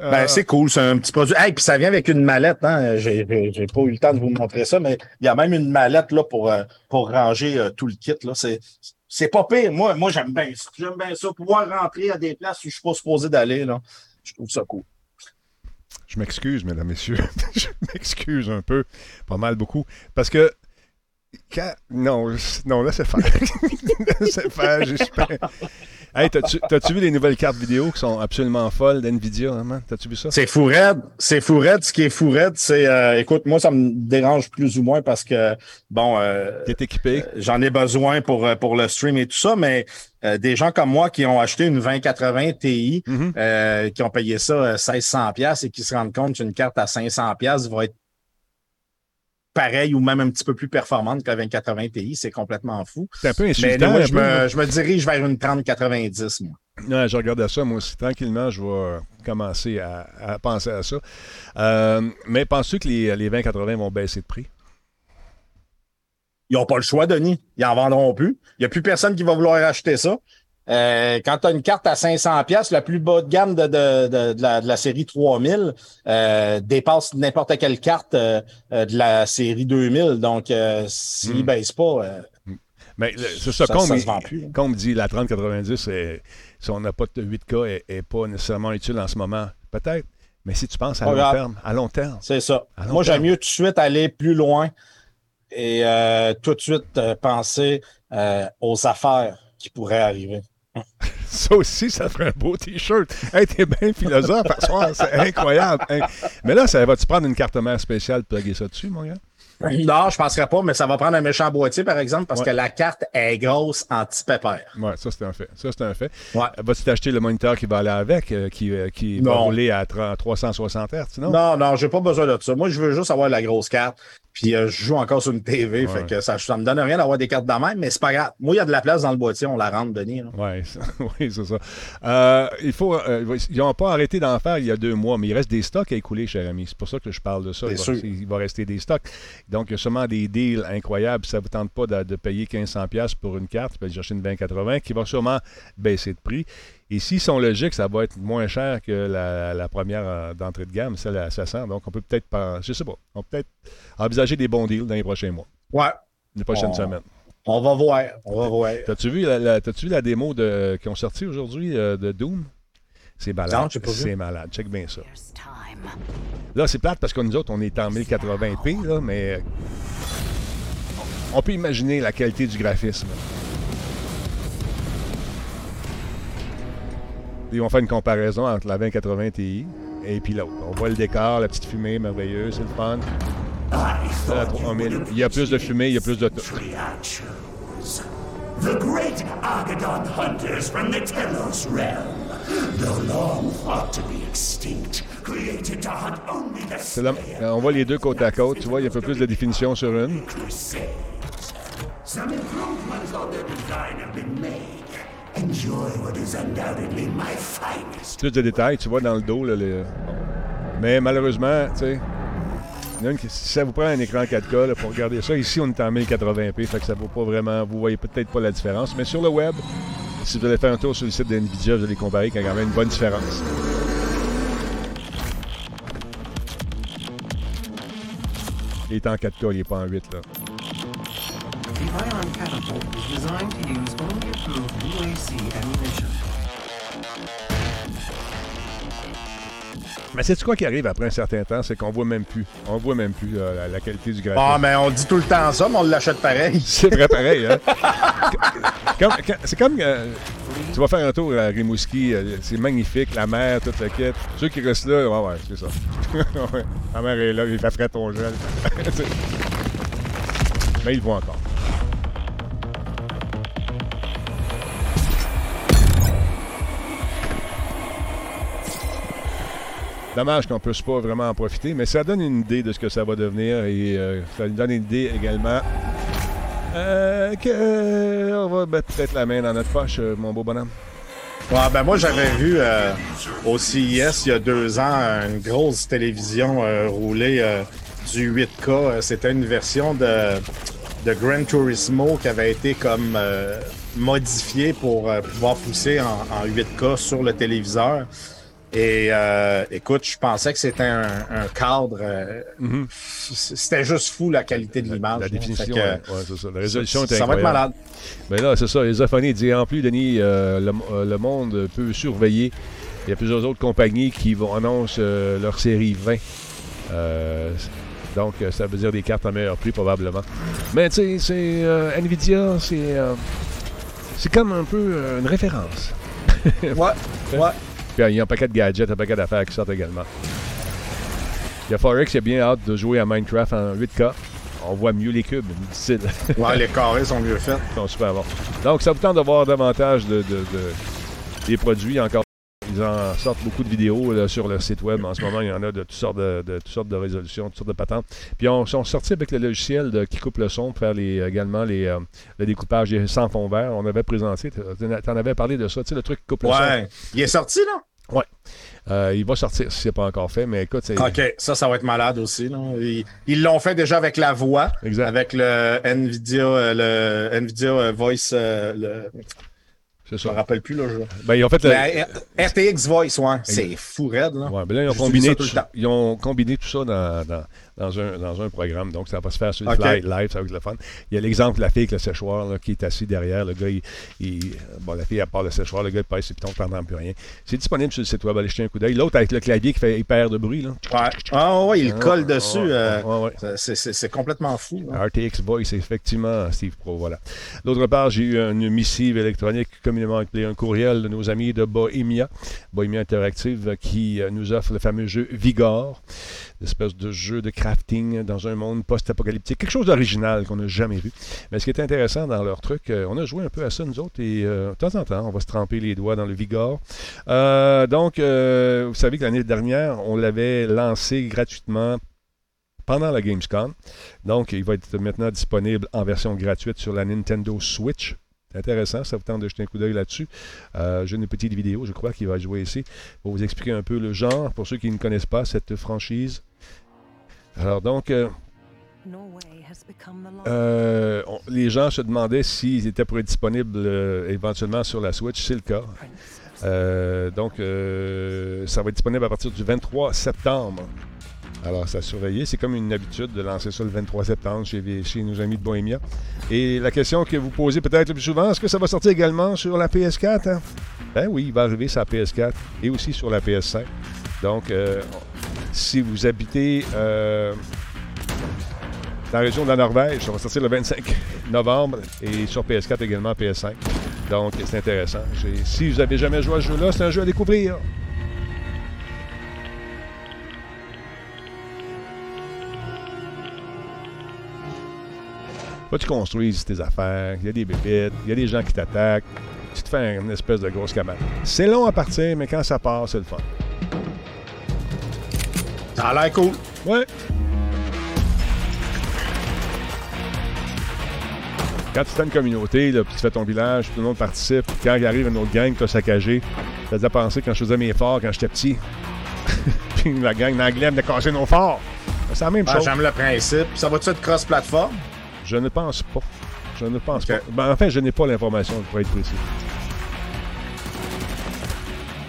Ben, c'est cool, c'est un petit produit. Hey, puis ça vient avec une mallette, hein. J'ai, pas eu le temps de vous montrer ça, mais il y a même une mallette là pour, euh, pour ranger euh, tout le kit. Là. C'est, c'est pas pire. Moi, moi j'aime bien ça. J'aime bien ça. Pouvoir rentrer à des places où je suis pas supposé d'aller. Là. Je trouve ça cool. Je m'excuse, mesdames, messieurs. je m'excuse un peu, pas mal beaucoup. Parce que. Quand- Non, je- non, laissez faire. laissez faire, j'espère. Hey, t'as-tu, vu les nouvelles cartes vidéo qui sont absolument folles d'NVIDIA, hein? T'as-tu vu ça? C'est fou raide. C'est fou raide. Ce qui est fou raide, c'est euh, écoute, moi, ça me dérange plus ou moins parce que bon, euh, T'es équipé? j'en ai besoin pour, euh, pour le stream et tout ça, mais euh, des gens comme moi qui ont acheté une 2080 Ti, Mhm. euh, qui ont payé ça euh, 1600 pièces et qui se rendent compte qu'une carte à 500 pièces va être pareille ou même un petit peu plus performante que la 2080 Ti. C'est complètement fou. C'est un peu Mais insultant. moi, un je, me, je me dirige vers une 3090, moi. Ouais, je regardais ça, moi aussi. Tranquillement, je vais commencer à, à penser à ça. Euh, mais penses-tu que les, les 2080 vont baisser de prix? Ils n'ont pas le choix, Denis. Ils en vendront plus. Il n'y a plus personne qui va vouloir acheter ça. Euh, quand tu as une carte à 500 pièces, la plus bas de gamme de, de, de, de la, série 3000 euh, dépasse n'importe quelle carte euh, euh, de la série 2000. Donc, s'ils ne Hmm. baissent pas, euh, Mais c'est ça, Ça- comme, ça se vend plus, hein. comme dit la 3090, c'est- si on n'a pas de 8K, n'est pas nécessairement utile en ce moment. Peut-être. Mais si tu penses à long terme, à long terme, c'est ça. Moi, j'aime mieux tout de suite aller plus loin et tout de suite penser aux affaires qui pourraient arriver. ça aussi, ça ferait un beau T-shirt. Hey, t'es bien philosophe à soir, c'est incroyable. Hey. Mais là, ça va-tu prendre une carte mère spéciale pour plugger ça dessus, mon gars? Non, je ne penserais pas, mais ça va prendre un méchant boîtier, par exemple, parce Ouais. que la carte est grosse en petit pépère. Ouais, ça c'est un fait. Ça c'est un fait. Ouais. Vas-tu t'acheter le moniteur qui va aller avec, euh, qui, euh, qui va rouler à 30 360 Hz, non? Non, non, j'ai pas besoin de ça. Moi, je veux juste avoir la grosse carte. Puis euh, je joue encore sur une TV, Ouais. fait que ça, ça me donne rien d'avoir des cartes de même, mais c'est pas grave. Moi, il y a de la place dans le boîtier, on la rentre, Denis. Ouais, oui, c'est ça. Euh, il faut, euh, ils n'ont pas arrêté d'en faire il y a deux mois, mais il reste des stocks à écouler, cher ami. C'est pour ça que je parle de ça. Il va, sûr. il va rester des stocks. Donc, il y a sûrement des deals incroyables. Ça ne vous tente pas de, de payer 1500$ pour une carte, puis chercher une 2080 qui va sûrement baisser de prix. Et s'ils sont logiques, ça va être moins cher que la, la première euh, d'entrée de gamme, celle à 700. Donc, on peut peut-être, je sais pas, on peut peut-être envisager des bons deals dans les prochains mois, Ouais, les prochaines On- semaines. on va voir, on va voir. T'as-tu vu la, la- t'as-tu vu la démo de, qui ont sorti aujourd'hui euh, de Doom? C'est malade. Non, j'ai pas vu. C'est malade. Check bien ça. Là, c'est plate parce que nous autres, on est en 1080p, là, mais on peut imaginer la qualité du graphisme. Ils vont faire une comparaison entre la 2080 Ti et puis l'autre. On voit le décor, la petite fumée merveilleuse, c'est le fun. La 3000, il y a plus de fumée, il y a plus de tout. The great Argadon hunters from the Telos realm. Though long thought to be extinct, created to hunt only the là- euh, on voit les deux côte à côte. Tu vois, il y a un peu plus de définition sur une. Some improvements on their design have been made. Plus de détails, tu vois dans le dos. Là, les- Mais malheureusement, tu sais, si ça vous prend un écran 4K là, pour regarder ça, ici on est en 1080p, fait que ça vaut pas vraiment, vous voyez peut-être pas la différence, mais sur le web, si vous allez faire un tour sur le site d'NVIDIA, vous allez comparer qu'il y a quand même une bonne différence. Il est en 4K, il n'est pas en 8 là. Ammunition. Mais c'est quoi qui arrive après un certain temps, c'est qu'on voit même plus, on voit même plus euh, la, la qualité du graphisme. Ah, mais on dit tout le temps ça, mais on l'achète pareil. C'est vrai pareil, hein? C'est comme euh, tu vas faire un tour à Rimouski, euh, c'est magnifique, la mer, toute la quête. Ceux qui restent là, ouais, ouais, c'est ça. La mer est là, il fait frais ton gel. Mais ils le voient encore. Dommage qu'on ne puisse pas vraiment en profiter, mais ça donne une idée de ce que ça va devenir et euh, ça nous donne une idée également euh, que, euh, on va mettre peut-être la main dans notre poche, euh, mon beau bonhomme. Ouais, ben moi, j'avais vu euh, au CIS il y a deux ans une grosse télévision roulée du 8K. Euh, C'était une version de, de Gran Turismo qui avait été comme modifiée pour pouvoir pousser en 8K sur le téléviseur. Et euh, écoute, je pensais que c'était un, un cadre. euh, c- C'était juste fou la qualité de l'image. La là. définition, que, ouais, ouais, c'est ça. La résolution est ça va être incroyable. malade. Mais là, c'est ça. Les Ophonie dit en plus, Denis, euh, le, euh, le monde peut surveiller. Il y a plusieurs autres compagnies qui vont annoncer euh, leur série 20. Euh, donc, ça veut dire des cartes à meilleur prix, probablement. Mais tu sais, c'est euh, Nvidia, c'est euh, c'est comme un peu une référence. Ouais, ouais. Puis il y a un paquet de gadgets, un paquet d'affaires qui sortent également. Il y a Forex qui a bien hâte de jouer à Minecraft en 8K. On voit mieux les cubes, dit-il. Ouais, les carrés sont mieux faits. Ils sont super bons. Donc, ça vous tente de voir davantage de, de- de- des produits encore ils en sortent beaucoup de vidéos là, sur leur site web. En ce moment, il y en a de toutes sortes de, de toutes sortes de résolutions, toutes sortes de patentes. Puis on sont sortis avec le logiciel de- qui coupe le son pour faire les, également les, euh, le découpage des- sans fond vert. On avait présenté, tu en avais parlé de ça, tu sais, le truc qui coupe le Ouais. Il est sorti, là? son. Euh, il va sortir si c'est pas encore fait, mais écoute, OK, ça, ça va être malade aussi. Là. Ils l'ont fait déjà avec la voix, exact. avec le NVIDIA, euh, le NVIDIA Voice, le, C'est je me ça. rappelle plus. Là, je... Ben, ont fait Mais, euh, RTX Voice, ouais, c'est fou raide. Là. Ouais, ben là, ils ont, combiné ça tout, tout ils ont combiné tout ça dans, dans, dans un, dans un programme. Donc, ça va se faire sur le OK. fly live, ça va être le fun. Il y a l'exemple de la fille avec le séchoir là, qui est assis derrière. Le gars, il, il- bon, la fille, elle part le séchoir. Le gars, il pèse ses pitons, il n'entend plus rien. C'est disponible sur le site web. Allez jeter un coup d'œil. L'autre avec le clavier qui fait hyper de bruit. Là. Ah ouais, il colle dessus. euh, c'est- complètement fou. RTX Voice, effectivement, Steve Pro, voilà. D'autre part, j'ai eu une missive électronique communément appelée un courriel de nos amis de Bohemia, Bohemia Interactive, qui euh, nous offre le fameux jeu Vigor, l'espèce de jeu de crafting dans un monde post-apocalyptique, quelque chose d'original qu'on n'a jamais vu. Mais ce qui est intéressant dans leur truc, euh, on a joué un peu à ça nous autres, et euh, de temps en temps, on va se tremper les doigts dans le Vigor. Euh, donc, vous savez que l'année dernière, on l'avait lancé gratuitement pendant la Gamescom. Donc, il va être maintenant disponible en version gratuite sur la Nintendo Switch. C'est intéressant, ça vous tente de jeter un coup d'œil là-dessus. Euh, J'ai une petite vidéo, je crois, qui va jouer ici pour vous expliquer un peu le genre, pour ceux qui ne connaissent pas cette franchise. Alors donc, euh, euh, on- les gens se demandaient s'ils étaient pour être disponibles éventuellement sur la Switch. C'est le cas. Euh, donc, euh, ça va être disponible à partir du 23 septembre. Alors, ça a surveillé. C'est comme une habitude de lancer ça le 23 septembre chez, chez nos amis de Bohemia. Et la question que vous posez peut-être le plus souvent, est-ce que ça va sortir également sur la PS4? hein? Ben oui, il va arriver sur la PS4 et aussi sur la PS5. Donc, euh, si vous habitez euh, dans la région de la Norvège, ça va sortir le 25 novembre et sur PS4 également PS5. Donc, c'est intéressant. Si vous n'avez jamais joué à ce jeu-là, c'est un jeu à découvrir. Faut que tu construises tes affaires, il y a des bébites, il y a des gens qui t'attaquent. Tu te fais une espèce de grosse cabane. C'est long à partir, mais quand ça part, c'est le fun. Ça a l'air cool. Ouais. Quand tu fais une communauté, là, puis tu fais ton village, tout le monde participe, puis quand il arrive une autre gang que tu as saccagé, ça fait penser quand je faisais mes forts quand j'étais petit. puis la gang d'anglais venait casser nos forts. C'est la même Ah, chose. J'aime le principe. Ça va-tu être cross-platform? Je ne pense pas. Je ne pense pas. Ben, enfin, je n'ai pas l'information pour être précis.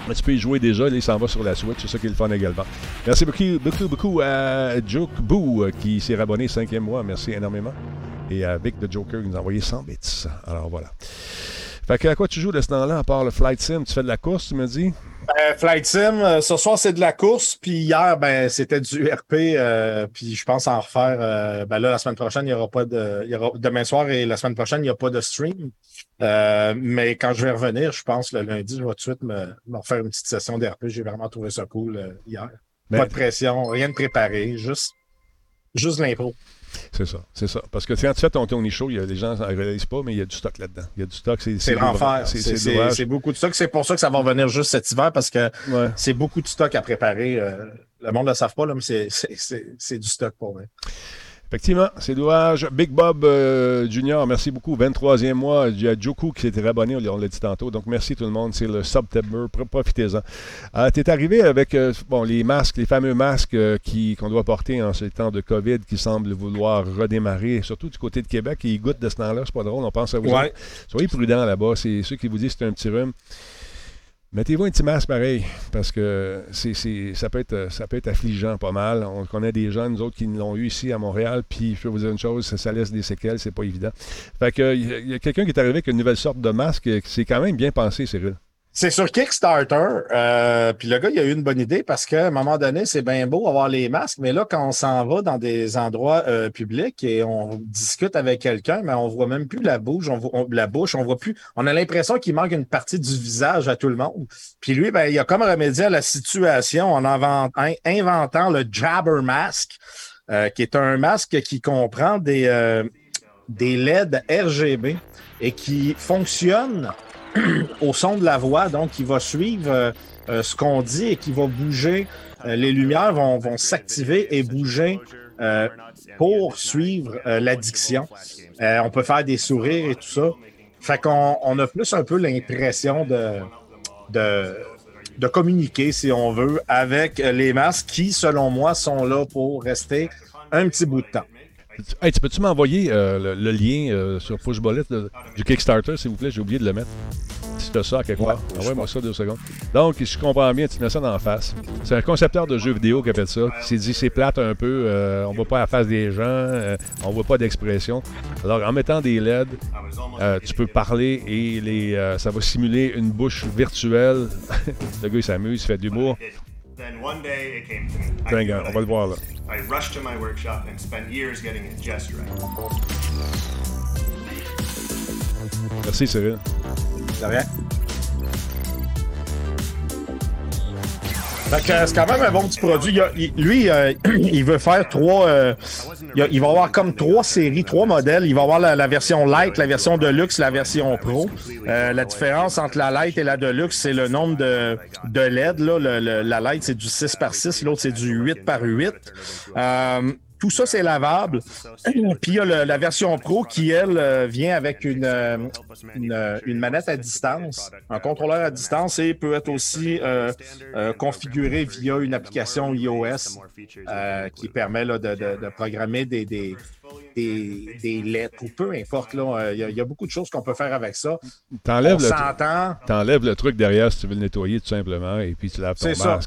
Mais tu peux y jouer déjà, là, il s'en va sur la Switch, c'est ça qui est le fun également. Merci beaucoup, beaucoup, beaucoup à Joke Boo euh, qui s'est abonné cinquième mois, merci énormément. Et à Vic the Joker qui nous a envoyé 100 bits. Alors voilà. Fait que à quoi tu joues de ce temps-là, à part le Flight Sim? Tu fais de la course, tu me dis? Euh, Flight Sim, euh, ce soir, c'est de la course. Puis hier, ben, c'était du RP. euh, puis je pense en refaire. euh, ben là, la semaine prochaine, il n'y aura pas de. y aura, demain soir et la semaine prochaine, il n'y a pas de stream. Euh, mais quand je vais revenir, je pense le lundi, je vais tout de suite me, me refaire une petite session d'RP. J'ai vraiment trouvé ça cool euh, hier. Mais- Pas de pression, rien de préparé, juste, juste l'impro. C'est ça, c'est ça. Parce que quand tu fais ton Tony Show, il y a, les gens ne réalisent pas, mais il y a du stock là-dedans. Il y a du stock, c'est l'enfer. C'est beaucoup de stock. C'est pour ça que ça va revenir juste cet hiver parce que Ouais. c'est beaucoup de stock à préparer. euh, le monde ne le savent pas, là, mais c'est- c'est- c'est c'est du stock pour moi. Effectivement, c'est dommage. Big Bob euh, Junior, merci beaucoup. 23e mois. Il y a Joku qui s'était abonné, on l'a dit tantôt. Donc, merci tout le monde. C'est le September. Pro- Profitez-en. Euh, tu es arrivé avec euh, bon, les masques, les fameux masques euh, qui, qu'on doit porter en ce temps de COVID qui semblent vouloir redémarrer, surtout du côté de Québec. Ils goûtent de ce temps-là. C'est pas drôle. On pense à vous. Ouais. Soyez prudents là-bas. C'est ceux qui vous disent que c'est un petit rhume. Mettez-vous un petit masque pareil, parce que c'est, c'est- ça, peut être, ça peut être affligeant pas mal. On connaît des gens, nous autres, qui l'ont eu ici à Montréal, puis je peux vous dire une chose, ça, laisse des séquelles, c'est pas évident. Fait que, il y a- quelqu'un qui est arrivé avec une nouvelle sorte de masque, c'est quand même bien pensé, Cyril. C'est sur Kickstarter. euh, puis le gars, il a eu une bonne idée parce qu'à un moment donné, c'est bien beau avoir les masques, mais là, quand on s'en va dans des endroits euh, publics et on discute avec quelqu'un, mais on voit même plus la bouche, on voit plus. On a l'impression qu'il manque une partie du visage à tout le monde. Puis lui, ben, il a comme remédié à la situation en invent- in- inventant le Jabber Mask, euh, qui est un masque qui comprend des, des LED RGB et qui fonctionne au son de la voix. Donc, il va suivre, euh, euh, ce qu'on dit est qu'il va bouger, euh, les lumières vont, vont s'activer et bouger pour suivre l'addiction. On peut faire des sourires et tout ça. Fait qu'on on a plus un peu l'impression de, de, de communiquer, si on veut, avec les masques qui, selon moi, sont là pour rester un petit bout de temps. Hey, tu peux-tu m'envoyer euh, le, le lien euh, sur Push Bullet là, du Kickstarter, s'il vous plaît? J'ai oublié de le mettre. Si tu as ça à quelque Ouais, part. Envoie-moi ça deux secondes. Donc, si je comprends bien, tu mets ça dans la face. C'est un concepteur de jeux vidéo qui a fait ça. Il s'est dit, c'est plate un peu, euh, on voit pas la face des gens, euh, on voit pas d'expression. Alors, en mettant des LED, tu peux parler et les, ça va simuler une bouche virtuelle. le gars, il s'amuse, il fait de l'humour. Then one day it came to me. I Dingue, knew on that va le voir là. I rushed to my workshop and spent years getting it just right. Merci, Cyril. De rien. Fait c'est quand même un bon petit produit. Il a- il- lui, euh, il veut faire trois. euh, il va avoir comme trois séries, trois modèles. Il va avoir la, la version light, la version deluxe, la version pro. Euh, la différence entre la light et la deluxe, c'est le nombre de, de LED. Là. Le- le- la light, c'est du 6 par 6, l'autre, c'est du 8 par 8. Tout ça, c'est lavable. Puis il y a le- la version Pro qui, elle, euh, vient avec une, euh, une, euh, une manette à distance, un contrôleur à distance et peut être aussi euh, euh, configuré via une application iOS euh, qui permet là, de, de- de programmer des, des, des, des lettres ou peu importe. là. Il y, a- il y a beaucoup de choses qu'on peut faire avec ça. On T'enlèves le, s'entend. t'enlèves le truc derrière si tu veux le nettoyer tout simplement et puis tu laves ton C'est ça.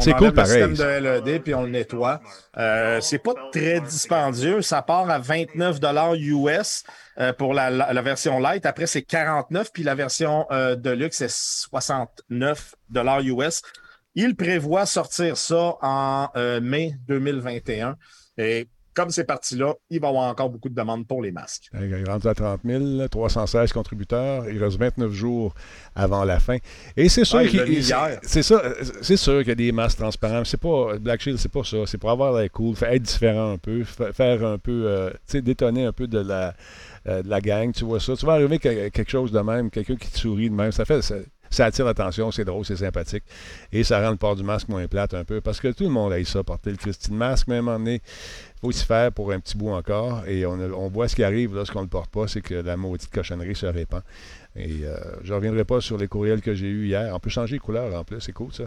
C'est cool pareil. le système de LED puis on le nettoie. Euh, c'est pas très dispendieux. Ça part à 29 US euh, pour la, la- la version light. Après, c'est 49 puis la version euh, deluxe, c'est 69 US. Il prévoit sortir ça en euh, mai 2021. Et comme c'est parti là, il va y avoir encore beaucoup de demandes pour les masques. Il est rendu à 30 000, 316 contributeurs. Il reste 29 jours avant la fin. Et c'est sûr Ah, il qu'il c'est- c'est ça, c'est sûr qu'il y a des masques transparents. C'est pas Black Shield, c'est pas ça. C'est pour avoir l'air cool, être différent un peu, fa- faire un peu, euh, tu sais, détonner un peu de la, euh, de la gang. Tu vois ça. Tu vas arriver que- quelque chose de même, quelqu'un qui te sourit de même. Ça fait, ça, attire l'attention, c'est drôle, c'est sympathique. Et ça rend le port du masque moins plate un peu. Parce que tout le monde aime ça, porter le Christine masque, moment donné, il faut s'y faire pour un petit bout encore. Et on, voit ce qui arrive lorsqu'on ne le porte pas, c'est que la maudite cochonnerie se répand. Et euh, je ne reviendrai pas sur les courriels que j'ai eus hier. On peut changer les couleurs en plus, c'est cool ça.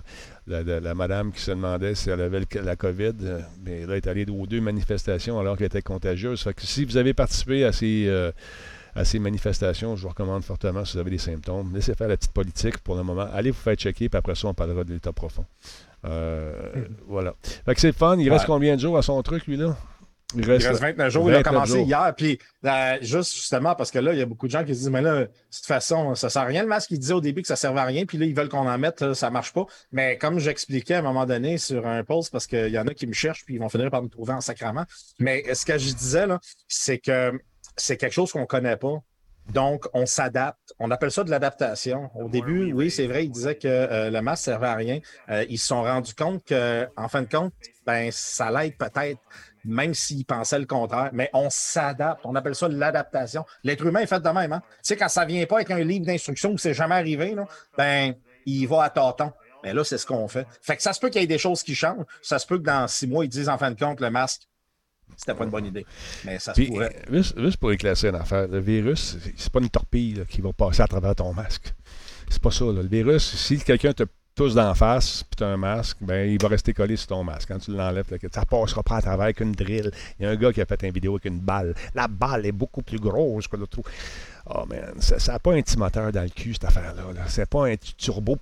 La, madame qui se demandait si elle avait la COVID, euh, mais là, elle est allée aux deux manifestations alors qu'elle était contagieuse. Fait que si vous avez participé à ces, euh, à ces manifestations, je vous recommande fortement si vous avez des symptômes. Laissez faire la petite politique pour le moment. Allez vous faire checker, puis après ça, on parlera de l'état profond. Euh, Voilà. Fait que c'est le fun. Il reste Ouais. combien de jours à son truc, lui, là? Il reste 29 jours. Il a 29 commencé jours. hier. Puis, euh, juste justement, parce que là, il y a beaucoup de gens qui se disent, mais là, de toute façon, ça sert à rien. Le masque, il disait au début que ça servait à rien. Puis là, ils veulent qu'on en mette. là, ça marche pas. Mais comme j'expliquais à un moment donné sur un post, parce qu'il y en a qui me cherchent, puis ils vont finir par me trouver en sacrament. Mais ce que je disais, là, c'est que c'est quelque chose qu'on connaît pas. Donc, on s'adapte. On appelle ça de l'adaptation. Au début, oui, c'est vrai, ils disaient que euh, le masque servait à rien. Euh, ils se sont rendus compte que, en fin de compte, ben, ça l'aide peut-être, même s'ils pensaient le contraire. Mais on s'adapte. On appelle ça l'adaptation. L'être humain est fait de même. Hein? Tu sais, quand ça vient pas avec un livre d'instructions où c'est jamais arrivé, là, ben, il va à tâtons. Mais là, c'est ce qu'on fait. Fait que ça se peut qu'il y ait des choses qui changent. Ça se peut que dans six mois, ils disent en fin de compte, le masque, c'était pas une bonne idée. Mais ça se Puis, pourrait. euh, juste, juste pour éclaircir une affaire, le virus, c'est- pas une torpille là, qui va passer à travers ton masque. C'est pas ça. là. Le virus, si quelqu'un te touche d'en face puis tu as un masque, ben, il va rester collé sur ton masque. Quand tu l'enlèves, ça passera pas à travers avec une drill. Il y a un gars qui a fait une vidéo avec une balle. La balle est beaucoup plus grosse que le trou. Oh man, ça n'a pas un petit moteur dans le cul, cette affaire-là. Là. C'est pas un petit turbo.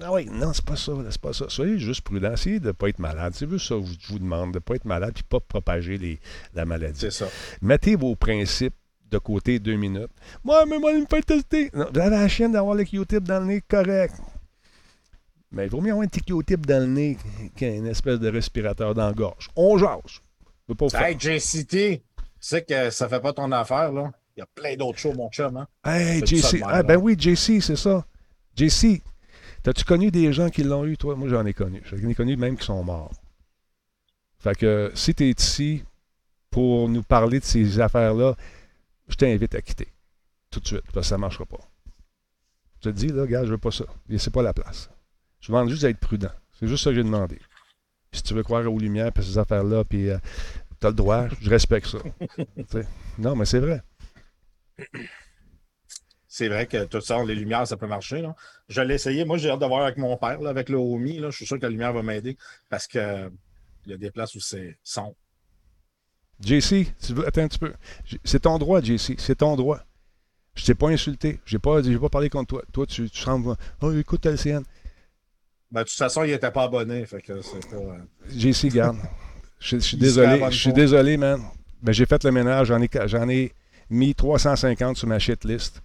Ah oui, non, c'est pas ça. C'est pas ça. Soyez juste prudent. Essayez de ne pas être malade. C'est juste ça que je vous demande, de ne pas être malade et pas propager les, la maladie. C'est ça. Mettez vos principes de côté deux minutes. Moi, mais moi, il me fait tester. Non, vous avez la chienne d'avoir le Q-tip dans le nez, correct. Mais il vaut mieux avoir un petit Q-tip dans le nez qu'une espèce de respirateur dans la gorge. On jase. Je veux pas vous faire- Hey, JCT, tu sais que ça fait pas ton affaire, là. Il y a plein d'autres choses, mon chum. Hein? Hey, JC. Ah, ben oui, JC, c'est ça. JC, t'as-tu connu des gens qui l'ont eu, toi? Moi, j'en ai connu. J'en ai connu même qui sont morts. Fait que si t'es ici pour nous parler de ces affaires-là, je t'invite à quitter. Tout de suite, parce que ça marchera pas. Je te dis, là, gars, je veux pas ça. Laissez pas la place. Je demande juste d'être prudent. C'est juste ça que j'ai demandé. Si tu veux croire aux lumières, puis ces affaires-là, puis euh, tu as le droit, je respecte ça. Tu non, mais c'est vrai. C'est vrai que tout ça, les lumières, ça peut marcher. Là. Je l'ai essayé. Moi, j'ai hâte de voir avec mon père, là, avec le Omi. Là. Je suis sûr que la lumière va m'aider parce que euh, il y a des places où c'est sombre. JC, tu veux, attends un petit peu. C'est ton droit, JC. C'est ton droit. Je t'ai pas insulté. J'ai pas, j'ai pas parlé contre toi. Toi, tu, tu sembles. Oh, écoute LCN. Ben, de toute façon, il n'était pas abonné. Fait que c'est pas. euh, JC, garde. Je, je suis désolé. Je suis désolé, man. Mais j'ai fait le ménage. J'en ai, j'en ai mis 350 sur ma shit list.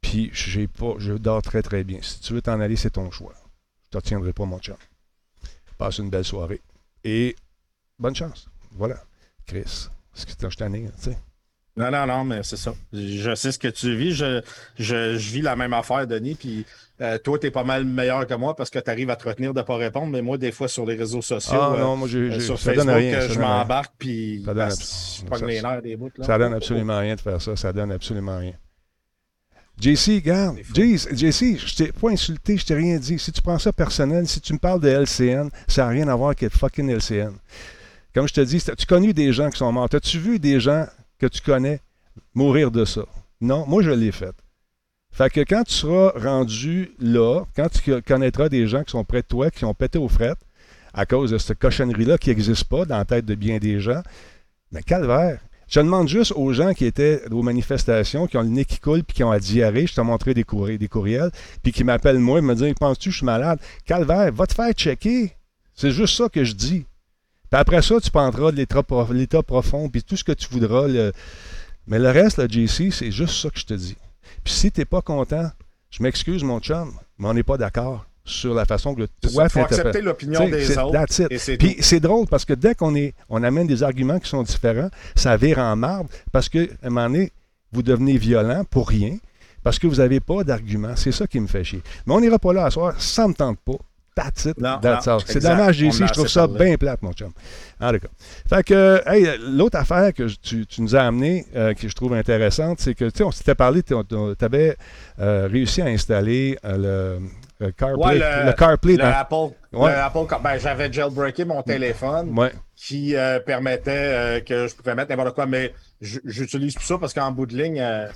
Puis j'ai pas. Je dors très très bien. Si tu veux t'en aller, c'est ton choix. Je te retiendrai pas, mon chum. Passe une belle soirée. Et bonne chance. Voilà. Chris. Est-ce que ai, tu sais? Non, non, non, mais c'est ça. Je sais ce que tu vis. Je, je, je vis la même affaire, Denis. Puis euh, toi, tu es pas mal meilleur que moi parce que tu arrives à te retenir de ne pas répondre. Mais moi, des fois, sur les réseaux sociaux, Ah euh, non, moi, j'ai, euh, sur ça Facebook, donne rien. ça je m'embarque. Puis Ça donne abs- je pogne ça- les nerfs des bouts. Là. Ça donne absolument rien de faire ça. Ça donne absolument rien. JC, regarde. JC, je t'ai pas insulté, je t'ai rien dit. Si tu prends ça personnel, si tu me parles de LCN, ça n'a rien à voir avec le fucking LCN. Comme je te dis, as-tu connu des gens qui sont morts? As-tu vu des gens que tu connais mourir de ça? Non, moi je l'ai fait. Fait que quand tu seras rendu là, quand tu connaîtras des gens qui sont près de toi, qui ont pété aux frettes, à cause de cette cochonnerie-là qui n'existe pas dans la tête de bien des gens, mais calvaire. Je demande juste aux gens qui étaient aux manifestations, qui ont le nez qui coule, puis qui ont la diarrhée, je t'ai montré des, courriers, des courriels, puis qui m'appellent moi, ils me disent Penses-tu que je suis malade Calvaire, va te faire checker. C'est juste ça que je dis. Puis après ça, tu prendras de l'état prof- l'état profond, puis tout ce que tu voudras. le- Mais le reste, le JC, c'est juste ça que je te dis. Puis si tu n'es pas content, je m'excuse, mon chum, mais on n'est pas d'accord sur la façon que toi faut t'interprètes. accepter l'opinion des c'est- autres. Et Puis c'est drôle parce que dès qu'on est, on amène des arguments qui sont différents, ça vire en marde parce qu'à un moment donné, vous devenez violent pour rien parce que vous n'avez pas d'arguments. C'est ça qui me fait chier. Mais on n'ira pas là à soir, ça ne me tente pas. That's it. Non, That's non, all. C'est dommage, JC. Je trouve ça bien plate, mon chum. En tout cas. Fait que, hey, l'autre affaire que tu, tu nous as amené, euh, que je trouve intéressante, c'est que, tu sais, on s'était parlé, tu avais réussi à installer euh, le, le CarPlay, Ouais, le, CarPlay le dans- Apple, Ouais. le Apple ben, j'avais jailbreaké mon téléphone Ouais. qui euh, permettait euh, que je pouvais mettre n'importe quoi, mais j'utilise plus ça parce qu'en bout de ligne, euh,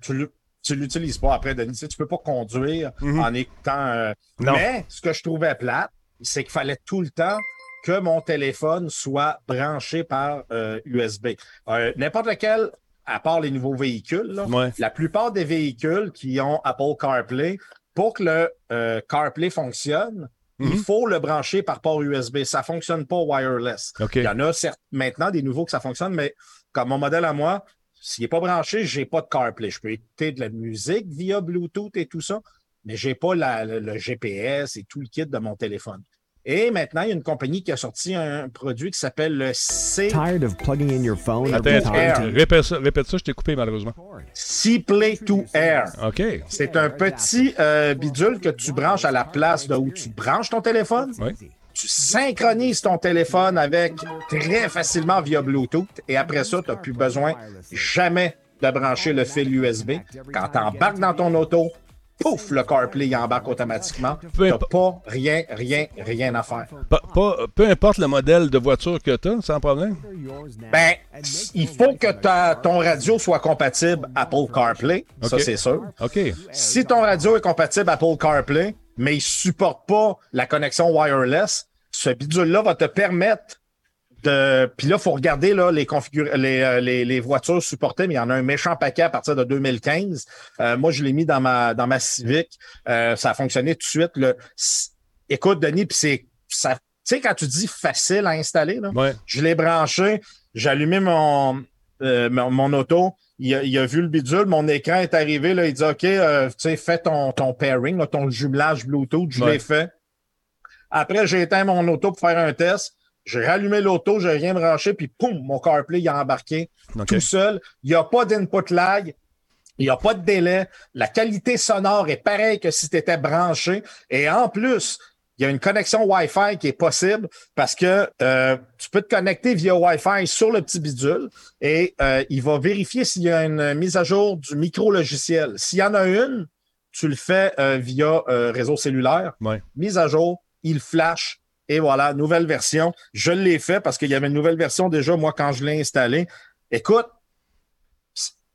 tu tu l'utilises pas après, Denis. Tu peux pas conduire en écoutant. euh, Mhm. Non. Mais ce que je trouvais plate, c'est qu'il fallait tout le temps que mon téléphone soit branché par euh, USB. Euh, N'importe lequel, à part les nouveaux véhicules, là, Ouais. la plupart des véhicules qui ont Apple CarPlay, pour que le euh, CarPlay fonctionne, il Mhm. faut le brancher par port USB. Ça ne fonctionne pas wireless. Il y en a certes maintenant des nouveaux que ça fonctionne, mais comme mon modèle à moi, s'il n'est pas branché, je n'ai pas de CarPlay. Je peux écouter de la musique via Bluetooth et tout ça, mais je n'ai pas la- le, le GPS et tout le kit de mon téléphone. Et maintenant, il y a une compagnie qui a sorti un produit qui s'appelle le C Tired of plugging in your phone? Attends, répète ça, répète ça, je t'ai coupé malheureusement. C-Play to Air. OK. C'est un petit euh, bidule que tu branches à la place de où tu branches ton téléphone. Oui. Tu synchronises ton téléphone avec très facilement via Bluetooth et après ça, tu n'as plus besoin jamais de brancher le fil USB. Quand tu embarques dans ton auto, pouf, le CarPlay embarque automatiquement. Impo- pas rien, rien, rien à faire. Pas- pas- peu importe le modèle de voiture que tu as, sans problème. Ben, il faut que ta- ton radio soit compatible Apple CarPlay, ça c'est sûr. OK. Si ton radio est compatible Apple CarPlay, mais il ne supporte pas la connexion wireless, ce bidule-là va te permettre de. Puis là, il faut regarder là, les, configura- les, euh, les, les voitures supportées, mais il y en a un méchant paquet à partir de 2015. Euh, moi, je l'ai mis dans ma, dans ma Civic. Euh, ça a fonctionné tout de suite. Le... Écoute, Denis, puis c'est. ça- Tu sais, quand tu dis facile à installer, là, Ouais. je l'ai branché, j'ai allumé mon, euh, mon, mon auto, il a, il a vu le bidule, mon écran est arrivé, là, il dit OK, euh, tu sais, fais ton, ton pairing, là, ton jumelage Bluetooth, je Ouais. l'ai fait. Après, j'ai éteint mon auto pour faire un test. J'ai rallumé l'auto, j'ai rien branché, puis poum, mon CarPlay il a embarqué tout seul. Il n'y a pas d'input lag. Il n'y a pas de délai. La qualité sonore est pareille que si tu étais branché. Et en plus, il y a une connexion Wi-Fi qui est possible parce que euh, tu peux te connecter via Wi-Fi sur le petit bidule et euh, il va vérifier s'il y a une mise à jour du micro-logiciel. S'il y en a une, tu le fais euh, via euh, réseau cellulaire. Ouais. Mise à jour, il flash. Et voilà, nouvelle version. Je l'ai fait parce qu'il y avait une nouvelle version déjà, moi, quand je l'ai installé. Écoute,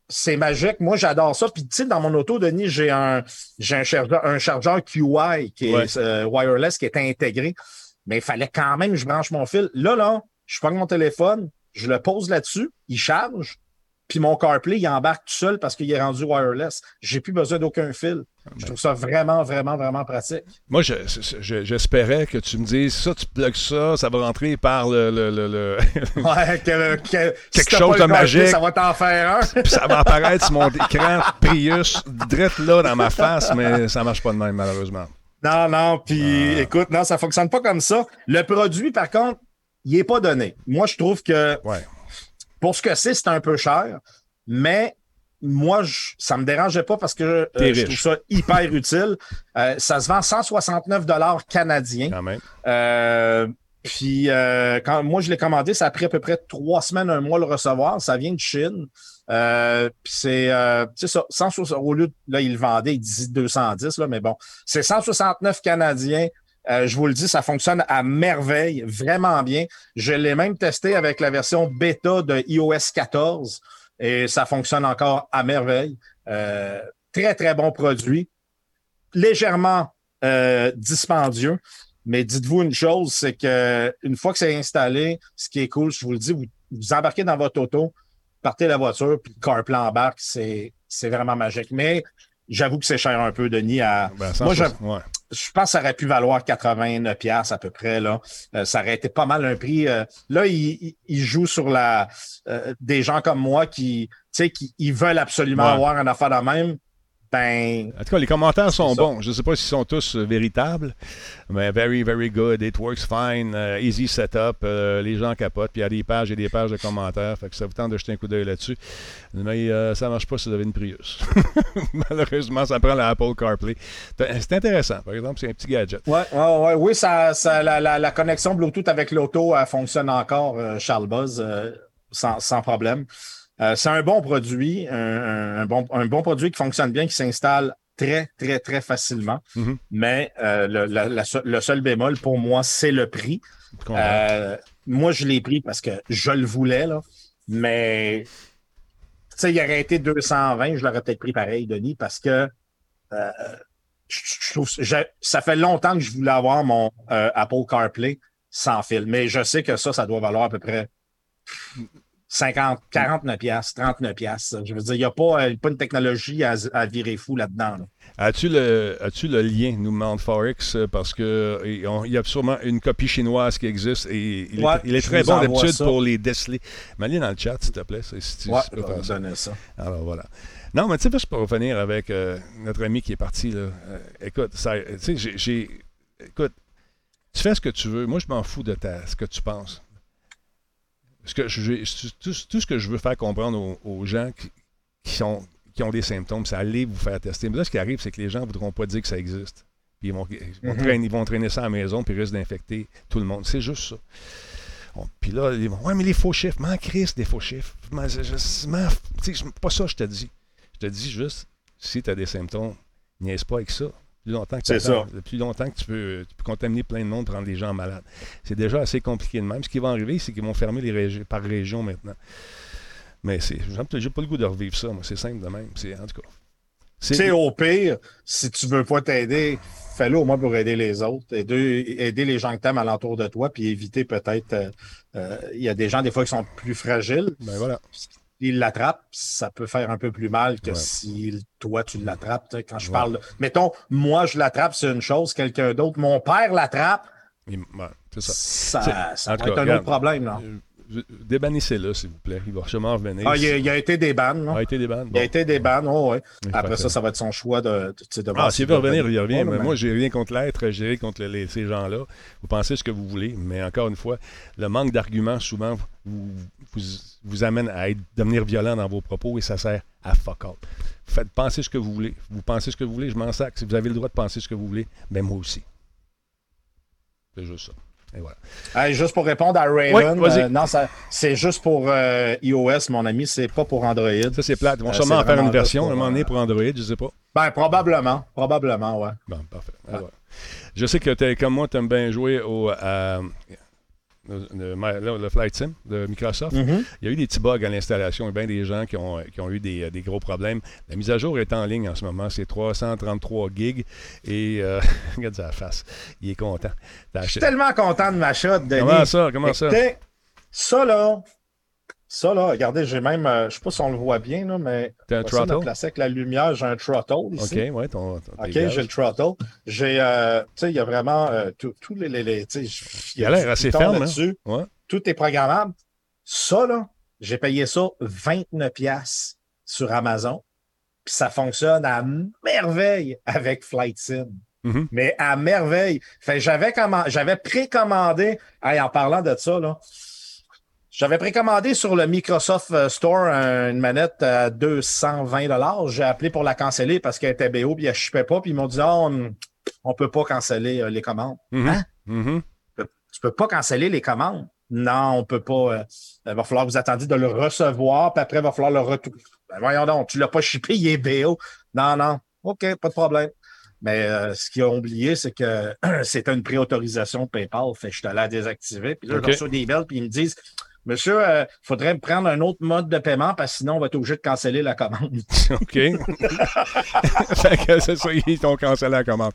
c'est magique. Moi, j'adore ça. Puis, tu sais, dans mon auto, Denis, j'ai un, j'ai un chargeur, un chargeur QI qui est Ouais. euh, wireless, qui est intégré. Mais il fallait quand même que je branche mon fil. Là, là, je prends mon téléphone, je le pose là-dessus, il charge, puis mon CarPlay, il embarque tout seul parce qu'il est rendu wireless. J'ai plus besoin d'aucun fil. Je trouve ça vraiment, vraiment, vraiment pratique. Moi, je- je- j'espérais que tu me dises ça, tu plugues ça, ça va rentrer par le. le- le- le- Ouais, que, que- si Quelque chose pas de magique. Ça va t'en faire un. Puis ça va apparaître sur mon écran Prius, direct là dans ma face, mais ça marche pas de même, malheureusement. Non, non, puis Ah. écoute, non, ça fonctionne pas comme ça. Le produit, par contre, il est pas donné. Moi, je trouve que Ouais. Pour ce que c'est, c'est un peu cher, mais moi, je, ça me dérangeait pas parce que euh, je trouve ça hyper utile. Euh, ça se vend 169 dollars canadiens. Quand même. Euh, puis quand moi je l'ai commandé, ça a pris à peu près trois semaines, un mois le recevoir. Ça vient de Chine. Euh, puis c'est euh, ça, 160, au lieu de là, il le vendait, il disait 210, là, mais bon, c'est 169 Canadiens. Euh, je vous le dis, ça fonctionne à merveille, vraiment bien. Je l'ai même testé avec la version bêta de iOS 14 et ça fonctionne encore à merveille. Euh, très, très bon produit. Légèrement euh, dispendieux. Mais dites-vous une chose, c'est que une fois que c'est installé, ce qui est cool, je vous le dis, vous, vous embarquez dans votre auto, partez la voiture, puis le CarPlay embarque, c'est, c'est vraiment magique. Mais j'avoue que c'est cher un peu, Denis. À, Ben, moi, je, 160, ouais. Je pense que ça aurait pu valoir 89 pièces à peu près. Là. Euh, ça aurait été pas mal un prix. euh, là, il, il- joue sur la euh, des gens comme moi qui, tu sais, qui ils veulent absolument Ouais. avoir un affaire de même. Ben, En tout cas, les commentaires sont bons. Je ne sais pas s'ils sont tous euh, véritables, mais very, very good. It works fine. euh, easy setup. euh, les gens capotent. Puis il y a des pages et des pages de commentaires. Fait que ça vous tente de jeter un coup d'œil là-dessus. Mais ça ne marche pas si vous avez une Prius. Malheureusement, ça prend la Apple CarPlay. C'est intéressant. Par exemple, c'est un petit gadget. ouais, ouais, ouais, oui, ça, ça, la, la, la connexion Bluetooth avec l'auto fonctionne encore, Charles Buzz, sans, sans problème. Euh, c'est un bon produit, un, bon, un bon produit qui fonctionne bien, qui s'installe très, très, très facilement. Mhm. Mais euh, le, la- la seul- le seul bémol pour moi, c'est le prix. Euh, moi, je l'ai pris parce que je le voulais, là. Mais, tu sais, il aurait été 220, je l'aurais peut-être pris pareil, Denis, parce que je, je trouve, ça fait longtemps que je voulais avoir mon Apple CarPlay sans fil. Mais je sais que ça, ça doit valoir à peu près 50, 49 piastres, 39 piastres. Je veux dire, il n'y a pas, euh, pas une technologie à, à virer fou là-dedans. là. As-tu le, as-tu le lien, nous demande Forex, euh, parce que il y a sûrement une copie chinoise qui existe et il, Ouais, est, il est je très bon d'habitude pour les déceler. Mets-le dans le chat, s'il te plaît, si tu, Ouais, peux faire ça. donner ça. Alors voilà. Non, mais tu sais, juste pour revenir avec euh, notre ami qui est parti, là. euh, écoute, tu sais, j'ai- Écoute, tu fais ce que tu veux. Moi, je m'en fous de ta, ce que tu penses. Ce que je- tout, tout ce que je veux faire comprendre aux, aux gens qui, qui sont, qui ont des symptômes, c'est aller vous faire tester. Mais là, ce qui arrive, c'est que les gens ne voudront pas dire que ça existe. Puis ils vont, ils vont Mhm. traîner, ils vont traîner ça à la maison, puis ils risquent d'infecter tout le monde. C'est juste ça. Bon, puis là, ils vont, ouais, mais les faux chiffres, m'en crisse des faux chiffres. Je- sais, je- pas ça, je te dis. Je te dis juste, si tu as des symptômes, niaise pas avec ça. Plus longtemps que, C'est t'attends, ça. plus longtemps que tu peux, tu peux contaminer plein de monde, prendre des gens malades. C'est déjà assez compliqué de même. Ce qui va arriver, c'est qu'ils vont fermer les régions par région maintenant. Mais c'est, j'ai pas le goût de revivre ça, moi. C'est simple de même. C'est, en tout cas. Tu sais, au pire, si tu veux pas t'aider, fais-le au moins pour aider les autres, aider, aider les gens que t'aimes alentour de toi, puis éviter peut-être. euh, euh, Il y a des gens, des fois, qui sont plus fragiles. Ben voilà. Ils l'attrapent, ça peut faire un peu plus mal que Ouais. si toi, tu l'attrapes. Quand je Ouais. parle de. Mettons, moi, je l'attrape, c'est une chose, quelqu'un d'autre, mon père l'attrape, Il- ouais, c'est ça. ça, ça va être un regarde. autre problème. Là. Débannissez-le, s'il vous plaît. Il va sûrement revenir. Ah, il, a, il a été des bannes, non? a été bandes. Il a été des bannes, oh, ouais. Il Après ça, ça. va être son choix de. Ah, s'il veut revenir, il revient. Ouais, mais moi, j'ai rien contre l'être, j'ai rien contre les- ces gens-là. Vous pensez ce que vous voulez, mais encore une fois, le manque d'arguments, souvent, vous, vous, vous amène à être, devenir violent dans vos propos et ça sert à fuck all. Faites penser ce que vous voulez. Vous pensez ce que vous voulez, je m'en sac. Si vous avez le droit de penser ce que vous voulez, ben moi aussi. C'est juste ça. Et voilà. Hey, juste pour répondre à Oui, vas-y. euh, non, c'est juste pour euh, iOS, mon ami, c'est pas pour Android. Ça, c'est plate. Ils vont Euh, sûrement en faire une version à un moment donné pour Android, je sais pas. Ben, probablement. Probablement, ouais. Bon, parfait. Je sais que t'es- comme moi, tu aimes bien jouer au, le, le- le- le Flight Sim de Microsoft. Mhm. Il y a eu des petits bugs à l'installation. Il y a bien des gens qui ont, qui ont eu des, des gros problèmes. La mise à jour est en ligne en ce moment. C'est 333 gigs. Et euh, regarde sa face. Il est content. Je suis tellement content de ma shot, Denis. Comment ça? Comment ça? Ça, là, ça, là, regardez, j'ai même, euh, je sais pas si on le voit bien, là, mais T'as un on va essayer de throttle? le placer avec la lumière, j'ai un throttle OK, ici. ouais, ton, ton- OK, j'ai le throttle. J'ai, euh, tu sais, il y a vraiment euh, tous les, Il a l'air assez ferme, hein? Ouais. Tout est programmable. Ça, là, j'ai payé ça 29 pièces sur Amazon. Puis ça fonctionne à merveille avec Flight Sim. Mhm. Mais à merveille. Fait, j'avais j'avais précommandé, hey, en parlant de ça, là, j'avais précommandé sur le Microsoft euh, Store un- une manette à 220 J'ai appelé pour la canceller parce qu'elle était BO, puis elle ne pas. Puis ils m'ont dit, Ah, on ne peut pas canceller euh, les commandes. Mhm. Hein? Mhm. Tu peux pas canceller les commandes? Non, on peut pas. euh, il va falloir que vous attendiez de le recevoir, puis après, il va falloir le retourner. Ben, voyons donc, tu l'as pas shippé, il est BO. Non, non. OK, pas de problème. Mais euh, ce qu'ils ont oublié, c'est que c'était une préautorisation PayPal. Fait que je suis allé la désactiver. Puis là, je reçois des mails, puis ils me disent Monsieur, il faudrait prendre un autre mode de paiement parce que sinon, on va être obligé de canceller la commande. OK. fait que c'est ça, ils t'ont cancellé la commande.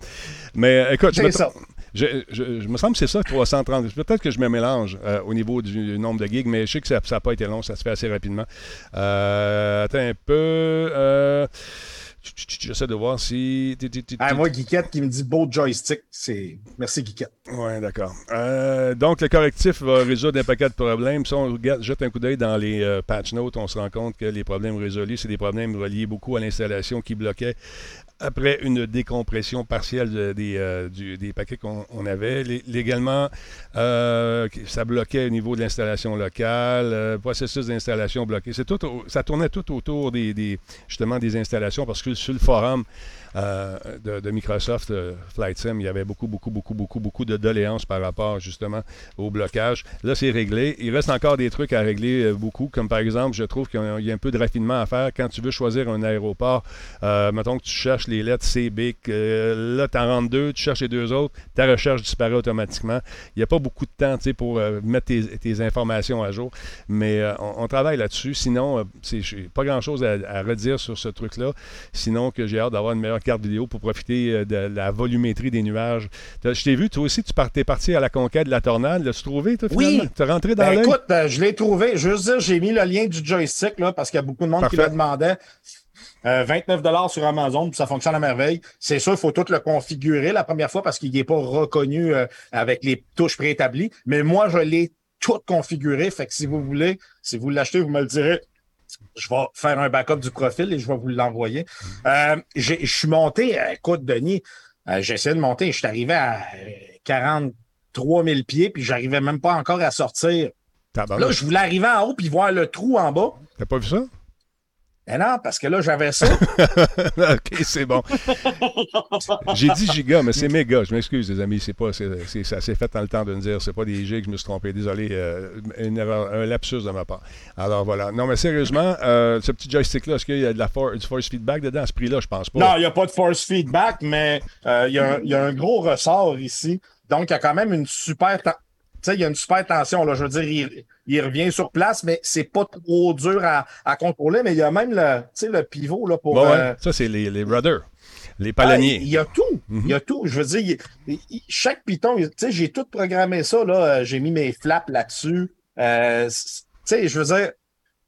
Mais euh, écoute, je me, ça. je, je- je me semble que c'est ça, 330. Peut-être que je me mélange euh, au niveau du nombre de gigs, mais je sais que ça n'a pas été long, ça se fait assez rapidement. Euh, attends un peu. J'essaie de voir si. Ah, moi, Geekette qui me dit beau joystick, c'est. Merci, Geekette. Oui, d'accord. Euh, donc, le correctif va résoudre un paquet de problèmes. Si on regarde, jette un coup d'œil dans les euh, patch notes, on se rend compte que les problèmes résolus, c'est des problèmes reliés beaucoup à l'installation qui bloquait après une décompression partielle de- des, euh, des paquets qu'on on avait. Lé- légalement, euh, ça bloquait au niveau de l'installation locale, euh, processus d'installation bloqué. C'est tout, ça tournait tout autour des, des- justement des installations parce que sur le forum euh, de, Microsoft euh, Flight Sim, il y avait beaucoup, beaucoup, beaucoup, beaucoup, beaucoup de doléances par rapport justement au blocage. Là, c'est réglé. Il reste encore des trucs à régler euh, beaucoup, comme par exemple, je trouve qu'il y a un- peu de raffinement à faire quand tu veux choisir un aéroport. Mettons que tu cherches les lettres C, B, là, tu en rentres deux, tu cherches les deux autres, ta recherche disparaît automatiquement. Il n'y a pas beaucoup de temps pour mettre tes, informations à jour, mais on, travaille là-dessus. Sinon, c'est pas grand-chose à, à redire sur ce truc-là, sinon que j'ai hâte d'avoir une meilleure carte vidéo pour profiter euh, de la volumétrie des nuages. Je t'ai vu, toi aussi, tu partais parti à la conquête de la tornade. L'as-tu trouvé, toi, Oui. finalement? Tu es rentré dans Ben, l'œil? écoute, euh, je l'ai trouvé. Je veux juste dire, j'ai mis le lien du joystick là, parce qu'il y a beaucoup de monde qui le demandait. Euh, 29 sur Amazon, puis ça fonctionne à merveille. C'est sûr, il faut tout le configurer la première fois parce qu'il n'est pas reconnu euh, avec les touches préétablies. Mais moi, je l'ai tout configuré. Fait que si vous voulez, si vous l'achetez, vous me le direz. Je vais faire un backup du profil et je vais vous l'envoyer. Euh, je suis monté, euh, écoute, Denis, euh, j'ai essayé de monter, je suis arrivé à euh, 43 000 pieds, puis j'arrivais même pas encore à sortir. Là, je voulais arriver en haut puis voir le trou en bas. T'as pas vu ça? Mais non, parce que là, j'avais ça. OK, c'est bon. J'ai dit giga, mais c'est méga. Je m'excuse, les amis. C'est pas, c'est, c'est- ça s'est fait dans le temps de me dire. C'est pas des gigs, je me suis trompé. Désolé, euh, une erreur, un lapsus de ma part. Alors voilà. Non, mais sérieusement, euh, ce petit joystick-là, est-ce qu'il y a de la for- du force feedback dedans? À ce prix-là? Je pense pas. non, il n'y a pas de force feedback, mais euh, il y, a un- il y a un gros ressort ici. Donc, il y a quand même une super. Sais, il y a une super tension. Là. Je veux dire, il, il revient sur place, mais c'est pas trop dur à, à contrôler. Mais il y a même le, tu sais, le pivot là, pour. Bon, ouais. euh, Ça, c'est les, les rudders, les Ah, palonniers. il y a tout. Mhm. Il y a tout. Je veux dire, il- il- chaque piton, il- tu sais, j'ai tout programmé ça. Là. Euh, J'ai mis mes flaps là-dessus. Euh, tu sais, je veux dire,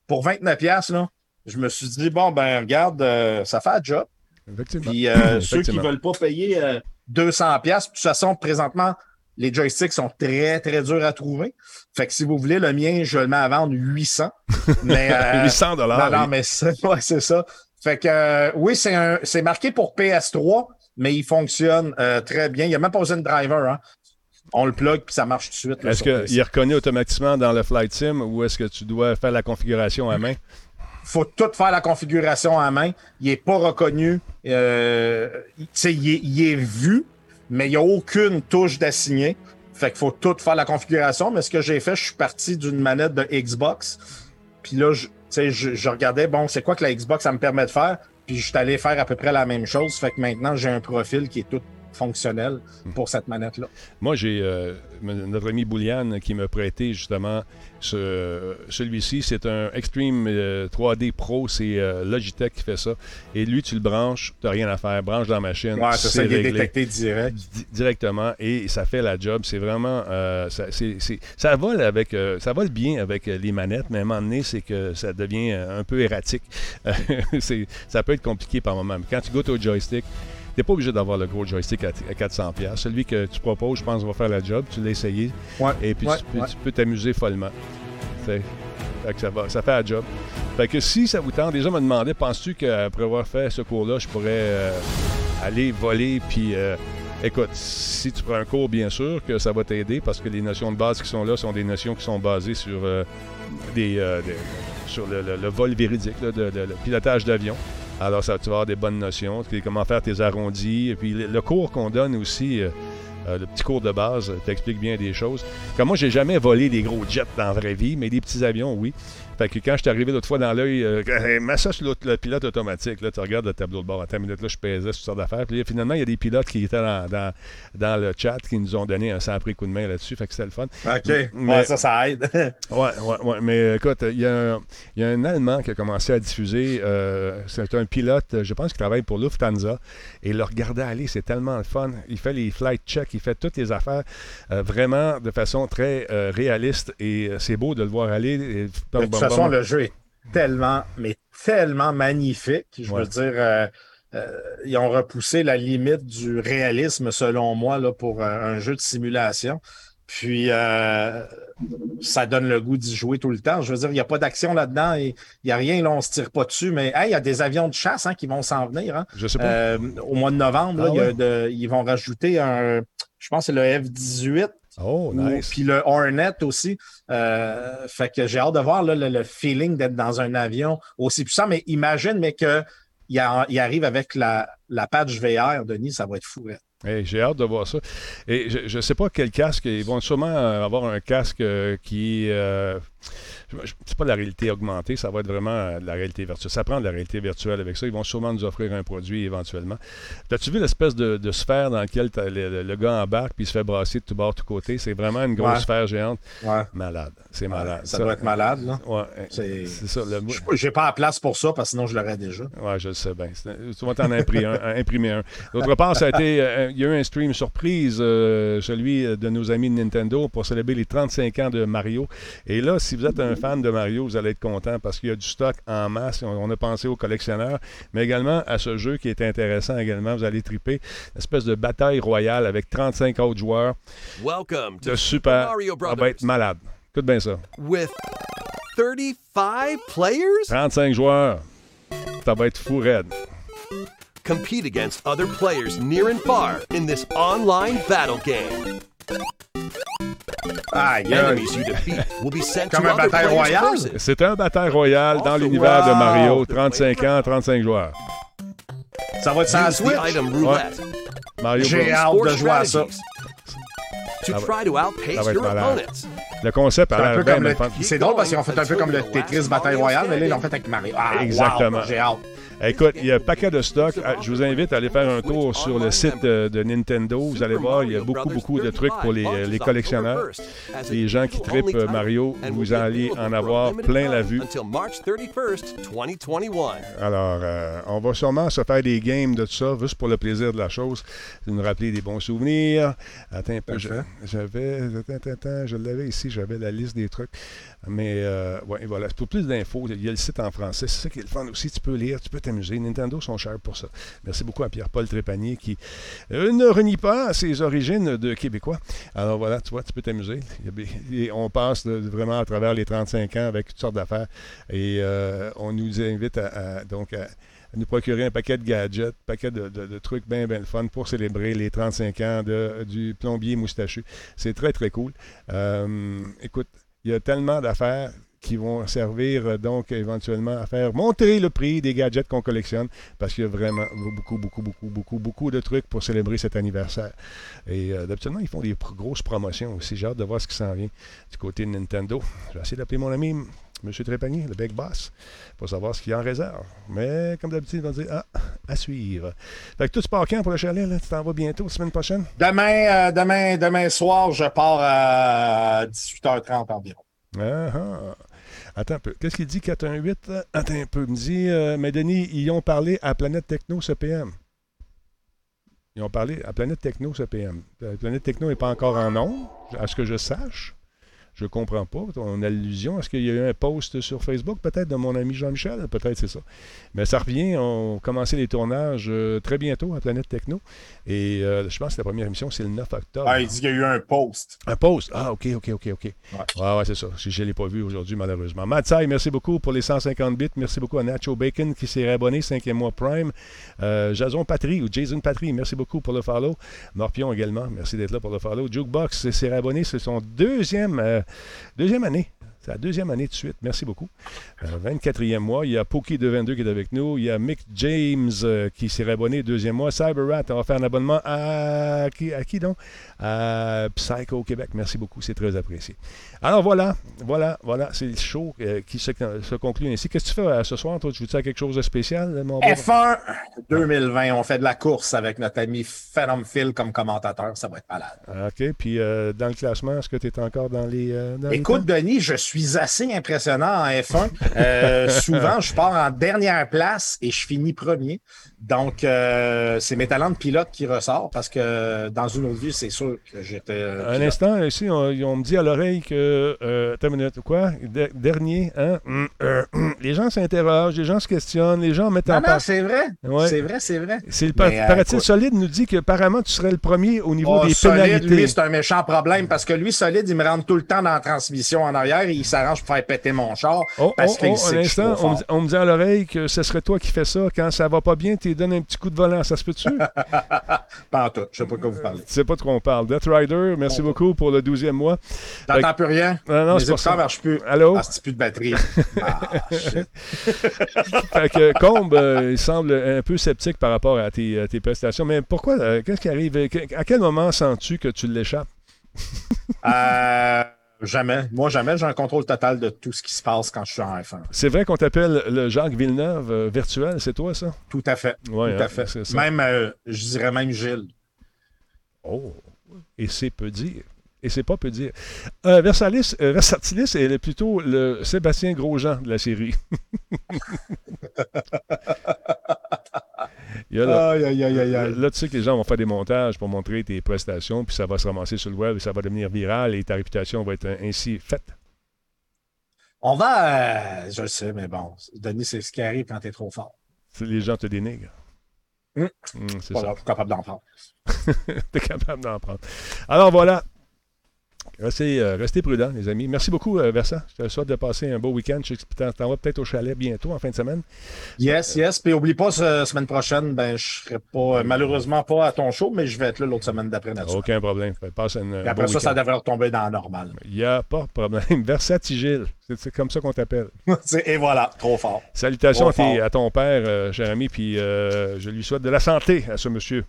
pour 29$, piastres, là, je me suis dit, bon, ben, regarde, euh, ça fait un job. Effectivement. Puis ceux qui Effectivement. veulent pas payer euh, 200$, piastres, de toute façon, présentement, les joysticks sont très, très durs à trouver. Fait que si vous voulez, le mien, je le mets à vendre 800. Mais, euh, 800 dollars. non, non, mais c'est ouais, ça. Fait que euh, oui, c'est marqué pour PS3, mais il fonctionne euh, très bien. Il n'y a même pas besoin de driver. Hein. On le plug puis ça marche tout de suite. Est-ce qu'il est reconnu automatiquement dans le Flight Sim ou est-ce que tu dois faire la configuration à main? faut tout faire la configuration à main. Il n'est pas reconnu. Euh, il, est, il est vu, mais il n'y a aucune touche d'assigné. Fait qu'il faut tout faire la configuration. Mais ce que j'ai fait, je suis parti d'une manette de Xbox. Puis là, je, tu sais, je, je regardais, bon, c'est quoi que la Xbox, ça me permet de faire? Puis je suis allé faire à peu près la même chose. Fait que maintenant, j'ai un profil qui est tout fonctionnel pour cette manette-là. Moi, j'ai euh, notre ami Bouliane qui m'a prêté justement ce- celui-ci. C'est un Extreme euh, 3D Pro. C'est euh, Logitech qui fait ça. Et lui, tu le branches, tu n'as rien à faire. Branche dans la machine. Ouais, c'est ça, il est réglé détecté direct. di- directement et ça fait la job. C'est vraiment. euh, ça, c'est- c'est- ça vole avec. euh, ça vole bien avec euh, les manettes, mais à un moment donné, c'est que ça devient euh, un peu erratique. C'est- ça peut être compliqué par moment. Mais quand tu goûtes au joystick, n'es pas obligé d'avoir le gros joystick à, à 400$. piastres. Celui que tu proposes, je pense, va faire la job. Tu l'as essayé. Ouais, Et puis ouais, tu, peux- ouais. tu peux t'amuser follement. Fait, fait que ça, va, ça fait la job. Fait que si ça vous tente, déjà me demandait, penses-tu qu'après avoir fait ce cours-là, je pourrais euh, aller voler puis euh, écoute, si tu prends un cours, bien sûr que ça va t'aider parce que les notions de base qui sont là sont des notions qui sont basées sur euh, des, euh, des- sur le, le- le vol véridique, là, de- de- le pilotage d'avion. Alors, ça, tu vas avoir des bonnes notions, comment faire tes arrondis. Puis, le, cours qu'on donne aussi, euh, euh, le petit cours de base, t'explique bien des choses. Comme moi, j'ai jamais volé des gros jets dans la vraie vie, mais des petits avions, oui. Fait que quand je suis arrivé l'autre fois dans l'œil, euh, hey, mets ça sur l'autre- le pilote automatique. Là, tu regardes le tableau de bord. À ta minute, là, je pesais sur sortes d'affaires. Puis là, finalement, il y a des pilotes qui étaient dans, dans, dans le chat qui nous ont donné un sacré coup de main là-dessus. Fait que c'était le fun. OK. Mais- Ouais, ça, ça aide. Ouais, ouais, ouais. Mais écoute, il y, a un- il y a un Allemand qui a commencé à diffuser. euh, c'est un pilote, je pense, qui travaille pour Lufthansa. Et le regarder aller, c'est tellement le fun. Il fait les flight checks, il fait toutes les affaires euh, vraiment de façon très euh, réaliste. Et c'est beau de le voir aller. Et- toute façon, le jeu est tellement, mais tellement magnifique. Je Ouais. veux dire, euh, euh, ils ont repoussé la limite du réalisme, selon moi, là, pour euh, un jeu de simulation. Puis, ça donne le goût d'y jouer tout le temps. Je veux dire, il n'y a pas d'action là-dedans et il n'y a rien, là, on ne se tire pas dessus. Mais hey, il y a des avions de chasse hein, qui vont s'en venir. hein. Je sais pas. Au mois de novembre, là, Ah il y a ouais? de- ils vont rajouter un, je pense que c'est le F-18. Oh, nice. Puis le Hornet aussi. Euh, fait que j'ai hâte de voir là, le, le feeling d'être dans un avion aussi puissant. Mais imagine, mais que il, a- il arrive avec la, la patch VR, Denis, ça va être fou. hein. Hey, J'ai hâte de voir ça. Et je ne sais pas quel casque. Ils vont sûrement avoir un casque euh, qui. Euh, c'est pas de la réalité augmentée, ça va être vraiment euh, de la réalité virtuelle. Ça prend de la réalité virtuelle avec ça. Ils vont sûrement nous offrir un produit éventuellement. As-tu vu l'espèce de, de sphère dans laquelle le, gars embarque puis il se fait brasser de tout bord, de tout côté? C'est vraiment une grosse Ouais. sphère géante. Ouais. Malade. C'est malade. Ça, doit être malade. Là. C'est- ça. Le, Je- J'ai pas la place pour ça parce que sinon je l'aurais déjà. Ouais, je le sais bien. C'est- Tu vas t'en imprimer un. imprimer un. D'autre part, ça a été, euh, il y a eu un stream surprise, euh, celui de nos amis de Nintendo, pour célébrer les 35 ans de Mario. Et là, si vous êtes un fan de Mario, vous allez être content parce qu'il y a du stock en masse. On, on a pensé aux collectionneurs, mais également à ce jeu qui est intéressant également. Vous allez triper. Une espèce de bataille royale avec 35 autres joueurs Welcome to de super. Mario Ça Brothers va être malade. Écoute bien ça. with 35 players? 35 joueurs. Ça va être fou raide. Compete against other players near and far in this online battle game. To Comme un bataille royale? C'est un bataille royale dans Wow. l'univers de Mario. 35 ans, 35 joueurs. Ça va être sans Switch? Mario J'ai hâte de jouer à ça. Ça va- try to outpace ça va être your malade. opponents. Le concept a l'air peu bien. C'est drôle parce qu'ils ont fait un peu comme le Tetris Bataille Royale, mais là, ils l'ont fait avec Mario. Ah, Exactement. wow, J'ai hâte. Écoute, il y a un paquet de stock. Ah, Je vous invite à aller faire un tour sur le site de, de Nintendo. Vous allez voir, il y a beaucoup, beaucoup de trucs pour les, les collectionneurs. Les gens qui trippent euh, Mario, vous allez en avoir plein la vue. Until March 31st, 2021. Alors, euh, on va sûrement se faire des games de tout ça, juste pour le plaisir de la chose. De nous rappeler des bons souvenirs. Attends un peu, j'avais. Attends, je l'avais ici, j'avais la liste des trucs. Mais, euh, voilà. Pour plus d'infos, il y a le site en français. C'est ça qui est le fun aussi. Tu peux lire, tu peux t'amuser. Nintendo sont chers pour ça. Merci beaucoup à Pierre-Paul Trépanier qui euh, ne renie pas ses origines de Québécois. Alors voilà, tu vois, tu peux t'amuser. On passe vraiment à travers les 35 ans avec toutes sortes d'affaires. Et euh, on nous invite à, donc à, nous procurer un paquet de gadgets, un paquet de, trucs bien, bien le fun pour célébrer les 35 ans du plombier moustachu. C'est très, très cool. Écoute, il y a tellement d'affaires qui vont servir euh, donc éventuellement à faire monter le prix des gadgets qu'on collectionne parce qu'il y a vraiment beaucoup, beaucoup, beaucoup, beaucoup, beaucoup de trucs pour célébrer cet anniversaire. Et euh, d'habitude, ils font des grosses promotions aussi. J'ai hâte de voir ce qui s'en vient du côté de Nintendo. Je vais essayer d'appeler mon ami M. Trépanier, le Big Boss, pour savoir ce qu'il y a en réserve. Mais comme d'habitude, ils vont dire Ah, à suivre. Fait que tout se part quand pour le chalet, là? Tu t'en vas bientôt, semaine prochaine? Demain, euh, demain, demain soir, je pars à 18h30 environ. Ah, ah. Attends un peu. Qu'est-ce qu'il dit 418? Attends un peu. Il me dit, euh, mais Denis, ils ont parlé à Planète Techno ce PM. Ils ont parlé à Planète Techno ce PM. Euh, Planète Techno n'est pas encore en nom, à ce que je sache. Je comprends pas ton allusion. Est-ce qu'il y a eu un post sur Facebook, peut-être, de mon ami Jean-Michel? Peut-être c'est ça. Mais ça revient. On commencé les tournages euh, très bientôt à Planète Techno. Et euh, je pense que la première émission, c'est le 9 octobre. Ah, il dit qu'il y a eu un post. Un post. Ah, OK, OK, OK, OK. Ouais, ouais, c'est ça. Je ne l'ai pas vu aujourd'hui, malheureusement. Matsai, merci beaucoup pour les 150 bits. Merci beaucoup à Nacho Bacon qui s'est abonné, cinquième mois Prime. Euh, Jason Patry ou Jason Patry, merci beaucoup pour le follow. Morpion également, merci d'être là pour le follow. Jukebox s'est abonné, c'est son deuxième, deuxième année. C'est la deuxième année de suite. Merci beaucoup. Euh, 24e mois. Il y a Poki222 qui est avec nous. Il y a Mick James euh, qui s'est abonné deuxième mois. CyberRat, on va faire un abonnement à qui, à qui donc? À Psycho Québec. Merci beaucoup. C'est très apprécié. Alors voilà, voilà, voilà. C'est le show euh, qui se, se conclut ainsi. Qu'est-ce que tu fais euh, ce soir? Toi, tu faire quelque chose de spécial, mon beau? F1 2020, on fait de la course avec notre ami Phenom Phil comme commentateur. Ça va être malade. OK. Puis euh, dans le classement, est-ce que tu es encore dans les. euh, dans Écoute? Denis, je suis assez impressionnant en F1. Euh, souvent, je pars en dernière place et je finis premier. Donc, euh, c'est mes talents de pilote qui ressortent parce que dans une autre vie, c'est sûr que j'étais. euh, Un instant, ici, on, on me dit à l'oreille que. Euh, attends une minute, quoi? De- Dernier, hein? Hum, euh, hum. Les gens s'interrogent, les gens se questionnent, les gens mettent Non, en non, place. c'est vrai. Ouais. C'est vrai, c'est vrai. C'est le euh, paraît-il solide nous dit que apparemment tu serais le premier au niveau Oh, des solide, pénalités. lui, c'est un méchant problème parce que lui, solide, il me rentre tout le temps dans la transmission en arrière et il s'arrange pour faire péter mon char Oh, parce oh, qu'il oh, sait un que je suis instant, on, me dit- on me dit à l'oreille que ce serait toi qui fais ça. Quand ça va pas bien, tu lui donnes un petit coup de volant. Ça se peut-tu? Pas en tout. Je sais pas de quoi vous parlez. tu sais pas de quoi on parle. Death Rider, merci beaucoup pour le 12e mois. T'entends plus rien? Non, non, pas écouteurs ça. marchent plus. Allô? Ah, plus de batterie. Ah. Fait que Combe, euh, il semble un peu sceptique par rapport à tes, à tes prestations. Mais pourquoi? euh, Qu'est-ce qui arrive? À quel moment sens-tu que tu l'échappes? Euh, jamais. Moi, jamais. J'ai un contrôle total de tout ce qui se passe quand je suis en F1. C'est vrai qu'on t'appelle le Jacques Villeneuve euh, virtuel, c'est toi ça? Tout à fait. Ouais, tout hein, à fait. c'est ça. Même, euh, je dirais même Gilles. Oh! Et c'est peu dire. Et c'est pas peu dire. Euh, Versalis, euh, Versatilis est plutôt le Sébastien Grosjean de la série. Il y a là, Aïe, aïe, aïe, aïe, aïe. là, tu sais que les gens vont faire des montages pour montrer tes prestations, puis ça va se ramasser sur le web et ça va devenir viral et ta réputation va être ainsi faite. On va. euh, je le sais, mais bon. Denis, c'est ce qui arrive quand t'es trop fort. Les gens te dénigrent. Hum. Hum, c'est Voilà, ça. je suis capable d'en prendre. T'es capable d'en prendre. Alors voilà. Restez, euh, restez prudents, les amis. Merci beaucoup, euh, Versa. Je te souhaite de passer un beau week-end. Je sais que t'en vas peut-être au chalet bientôt, en fin de semaine. Yes, yes. Puis oublie pas, ce- semaine prochaine, ben, je serai pas, euh, malheureusement pas à ton show, mais je vais être là l'autre semaine d'après. Aucun problème. Passe une, après ça, ça devrait retomber dans la normale. Il n'y a pas de problème. Versatigile. C'est c'est comme ça qu'on t'appelle. Et voilà, trop fort. Salutations à, Trop tes- fort. à ton père, euh, cher ami, puis euh, je lui souhaite de la santé à ce monsieur.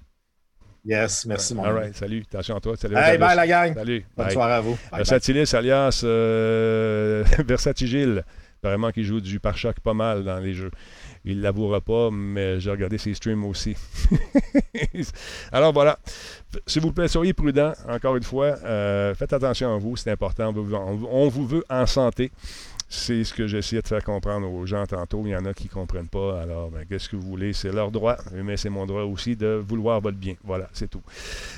Yes, merci, mon All right, salut. Attention à toi. Salut, Hey, bye, la gang. Salut. Bonne Bye. soirée à vous. Bye, bye. Versatilis alias euh, Versatigile. Apparemment qu'il joue du pare-choc pas mal dans les jeux. Il l'avouera pas, mais j'ai regardé ses streams aussi. Alors voilà. S'il vous plaît, soyez prudents, encore une fois. Euh, faites attention à vous, c'est important. On vous, on- on vous veut en santé. C'est ce que j'essaie de faire comprendre aux gens tantôt. Il y en a qui ne comprennent pas. Alors, ben, qu'est-ce que vous voulez? C'est leur droit, mais c'est mon droit aussi de vouloir votre bien. Voilà, c'est tout.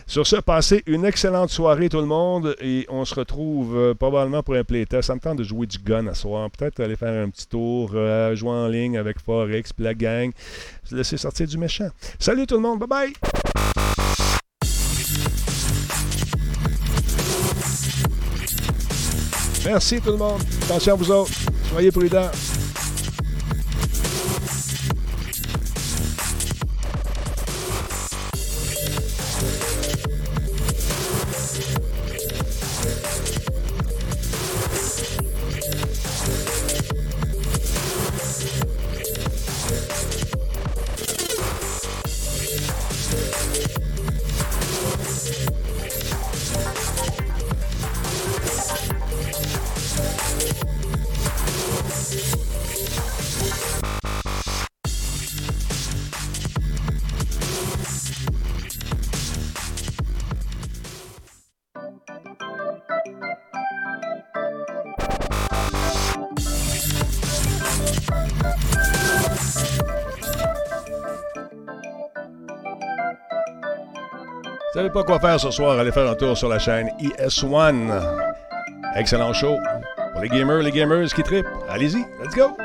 Sur ce, passez une excellente soirée tout le monde et on se retrouve euh, probablement pour un playtest. Ça me tente de jouer du gun à soir. Peut-être aller faire un petit tour, euh, jouer en ligne avec Forex puis la gang. Se laisser sortir du méchant. Salut tout le monde, bye bye! Merci tout le monde. Attention à vous autres. Soyez prudents. Savez pas quoi faire ce soir, allez faire un tour sur la chaîne ES1. Excellent show. Pour les gamers, les gamers qui trippent, allez-y, let's go!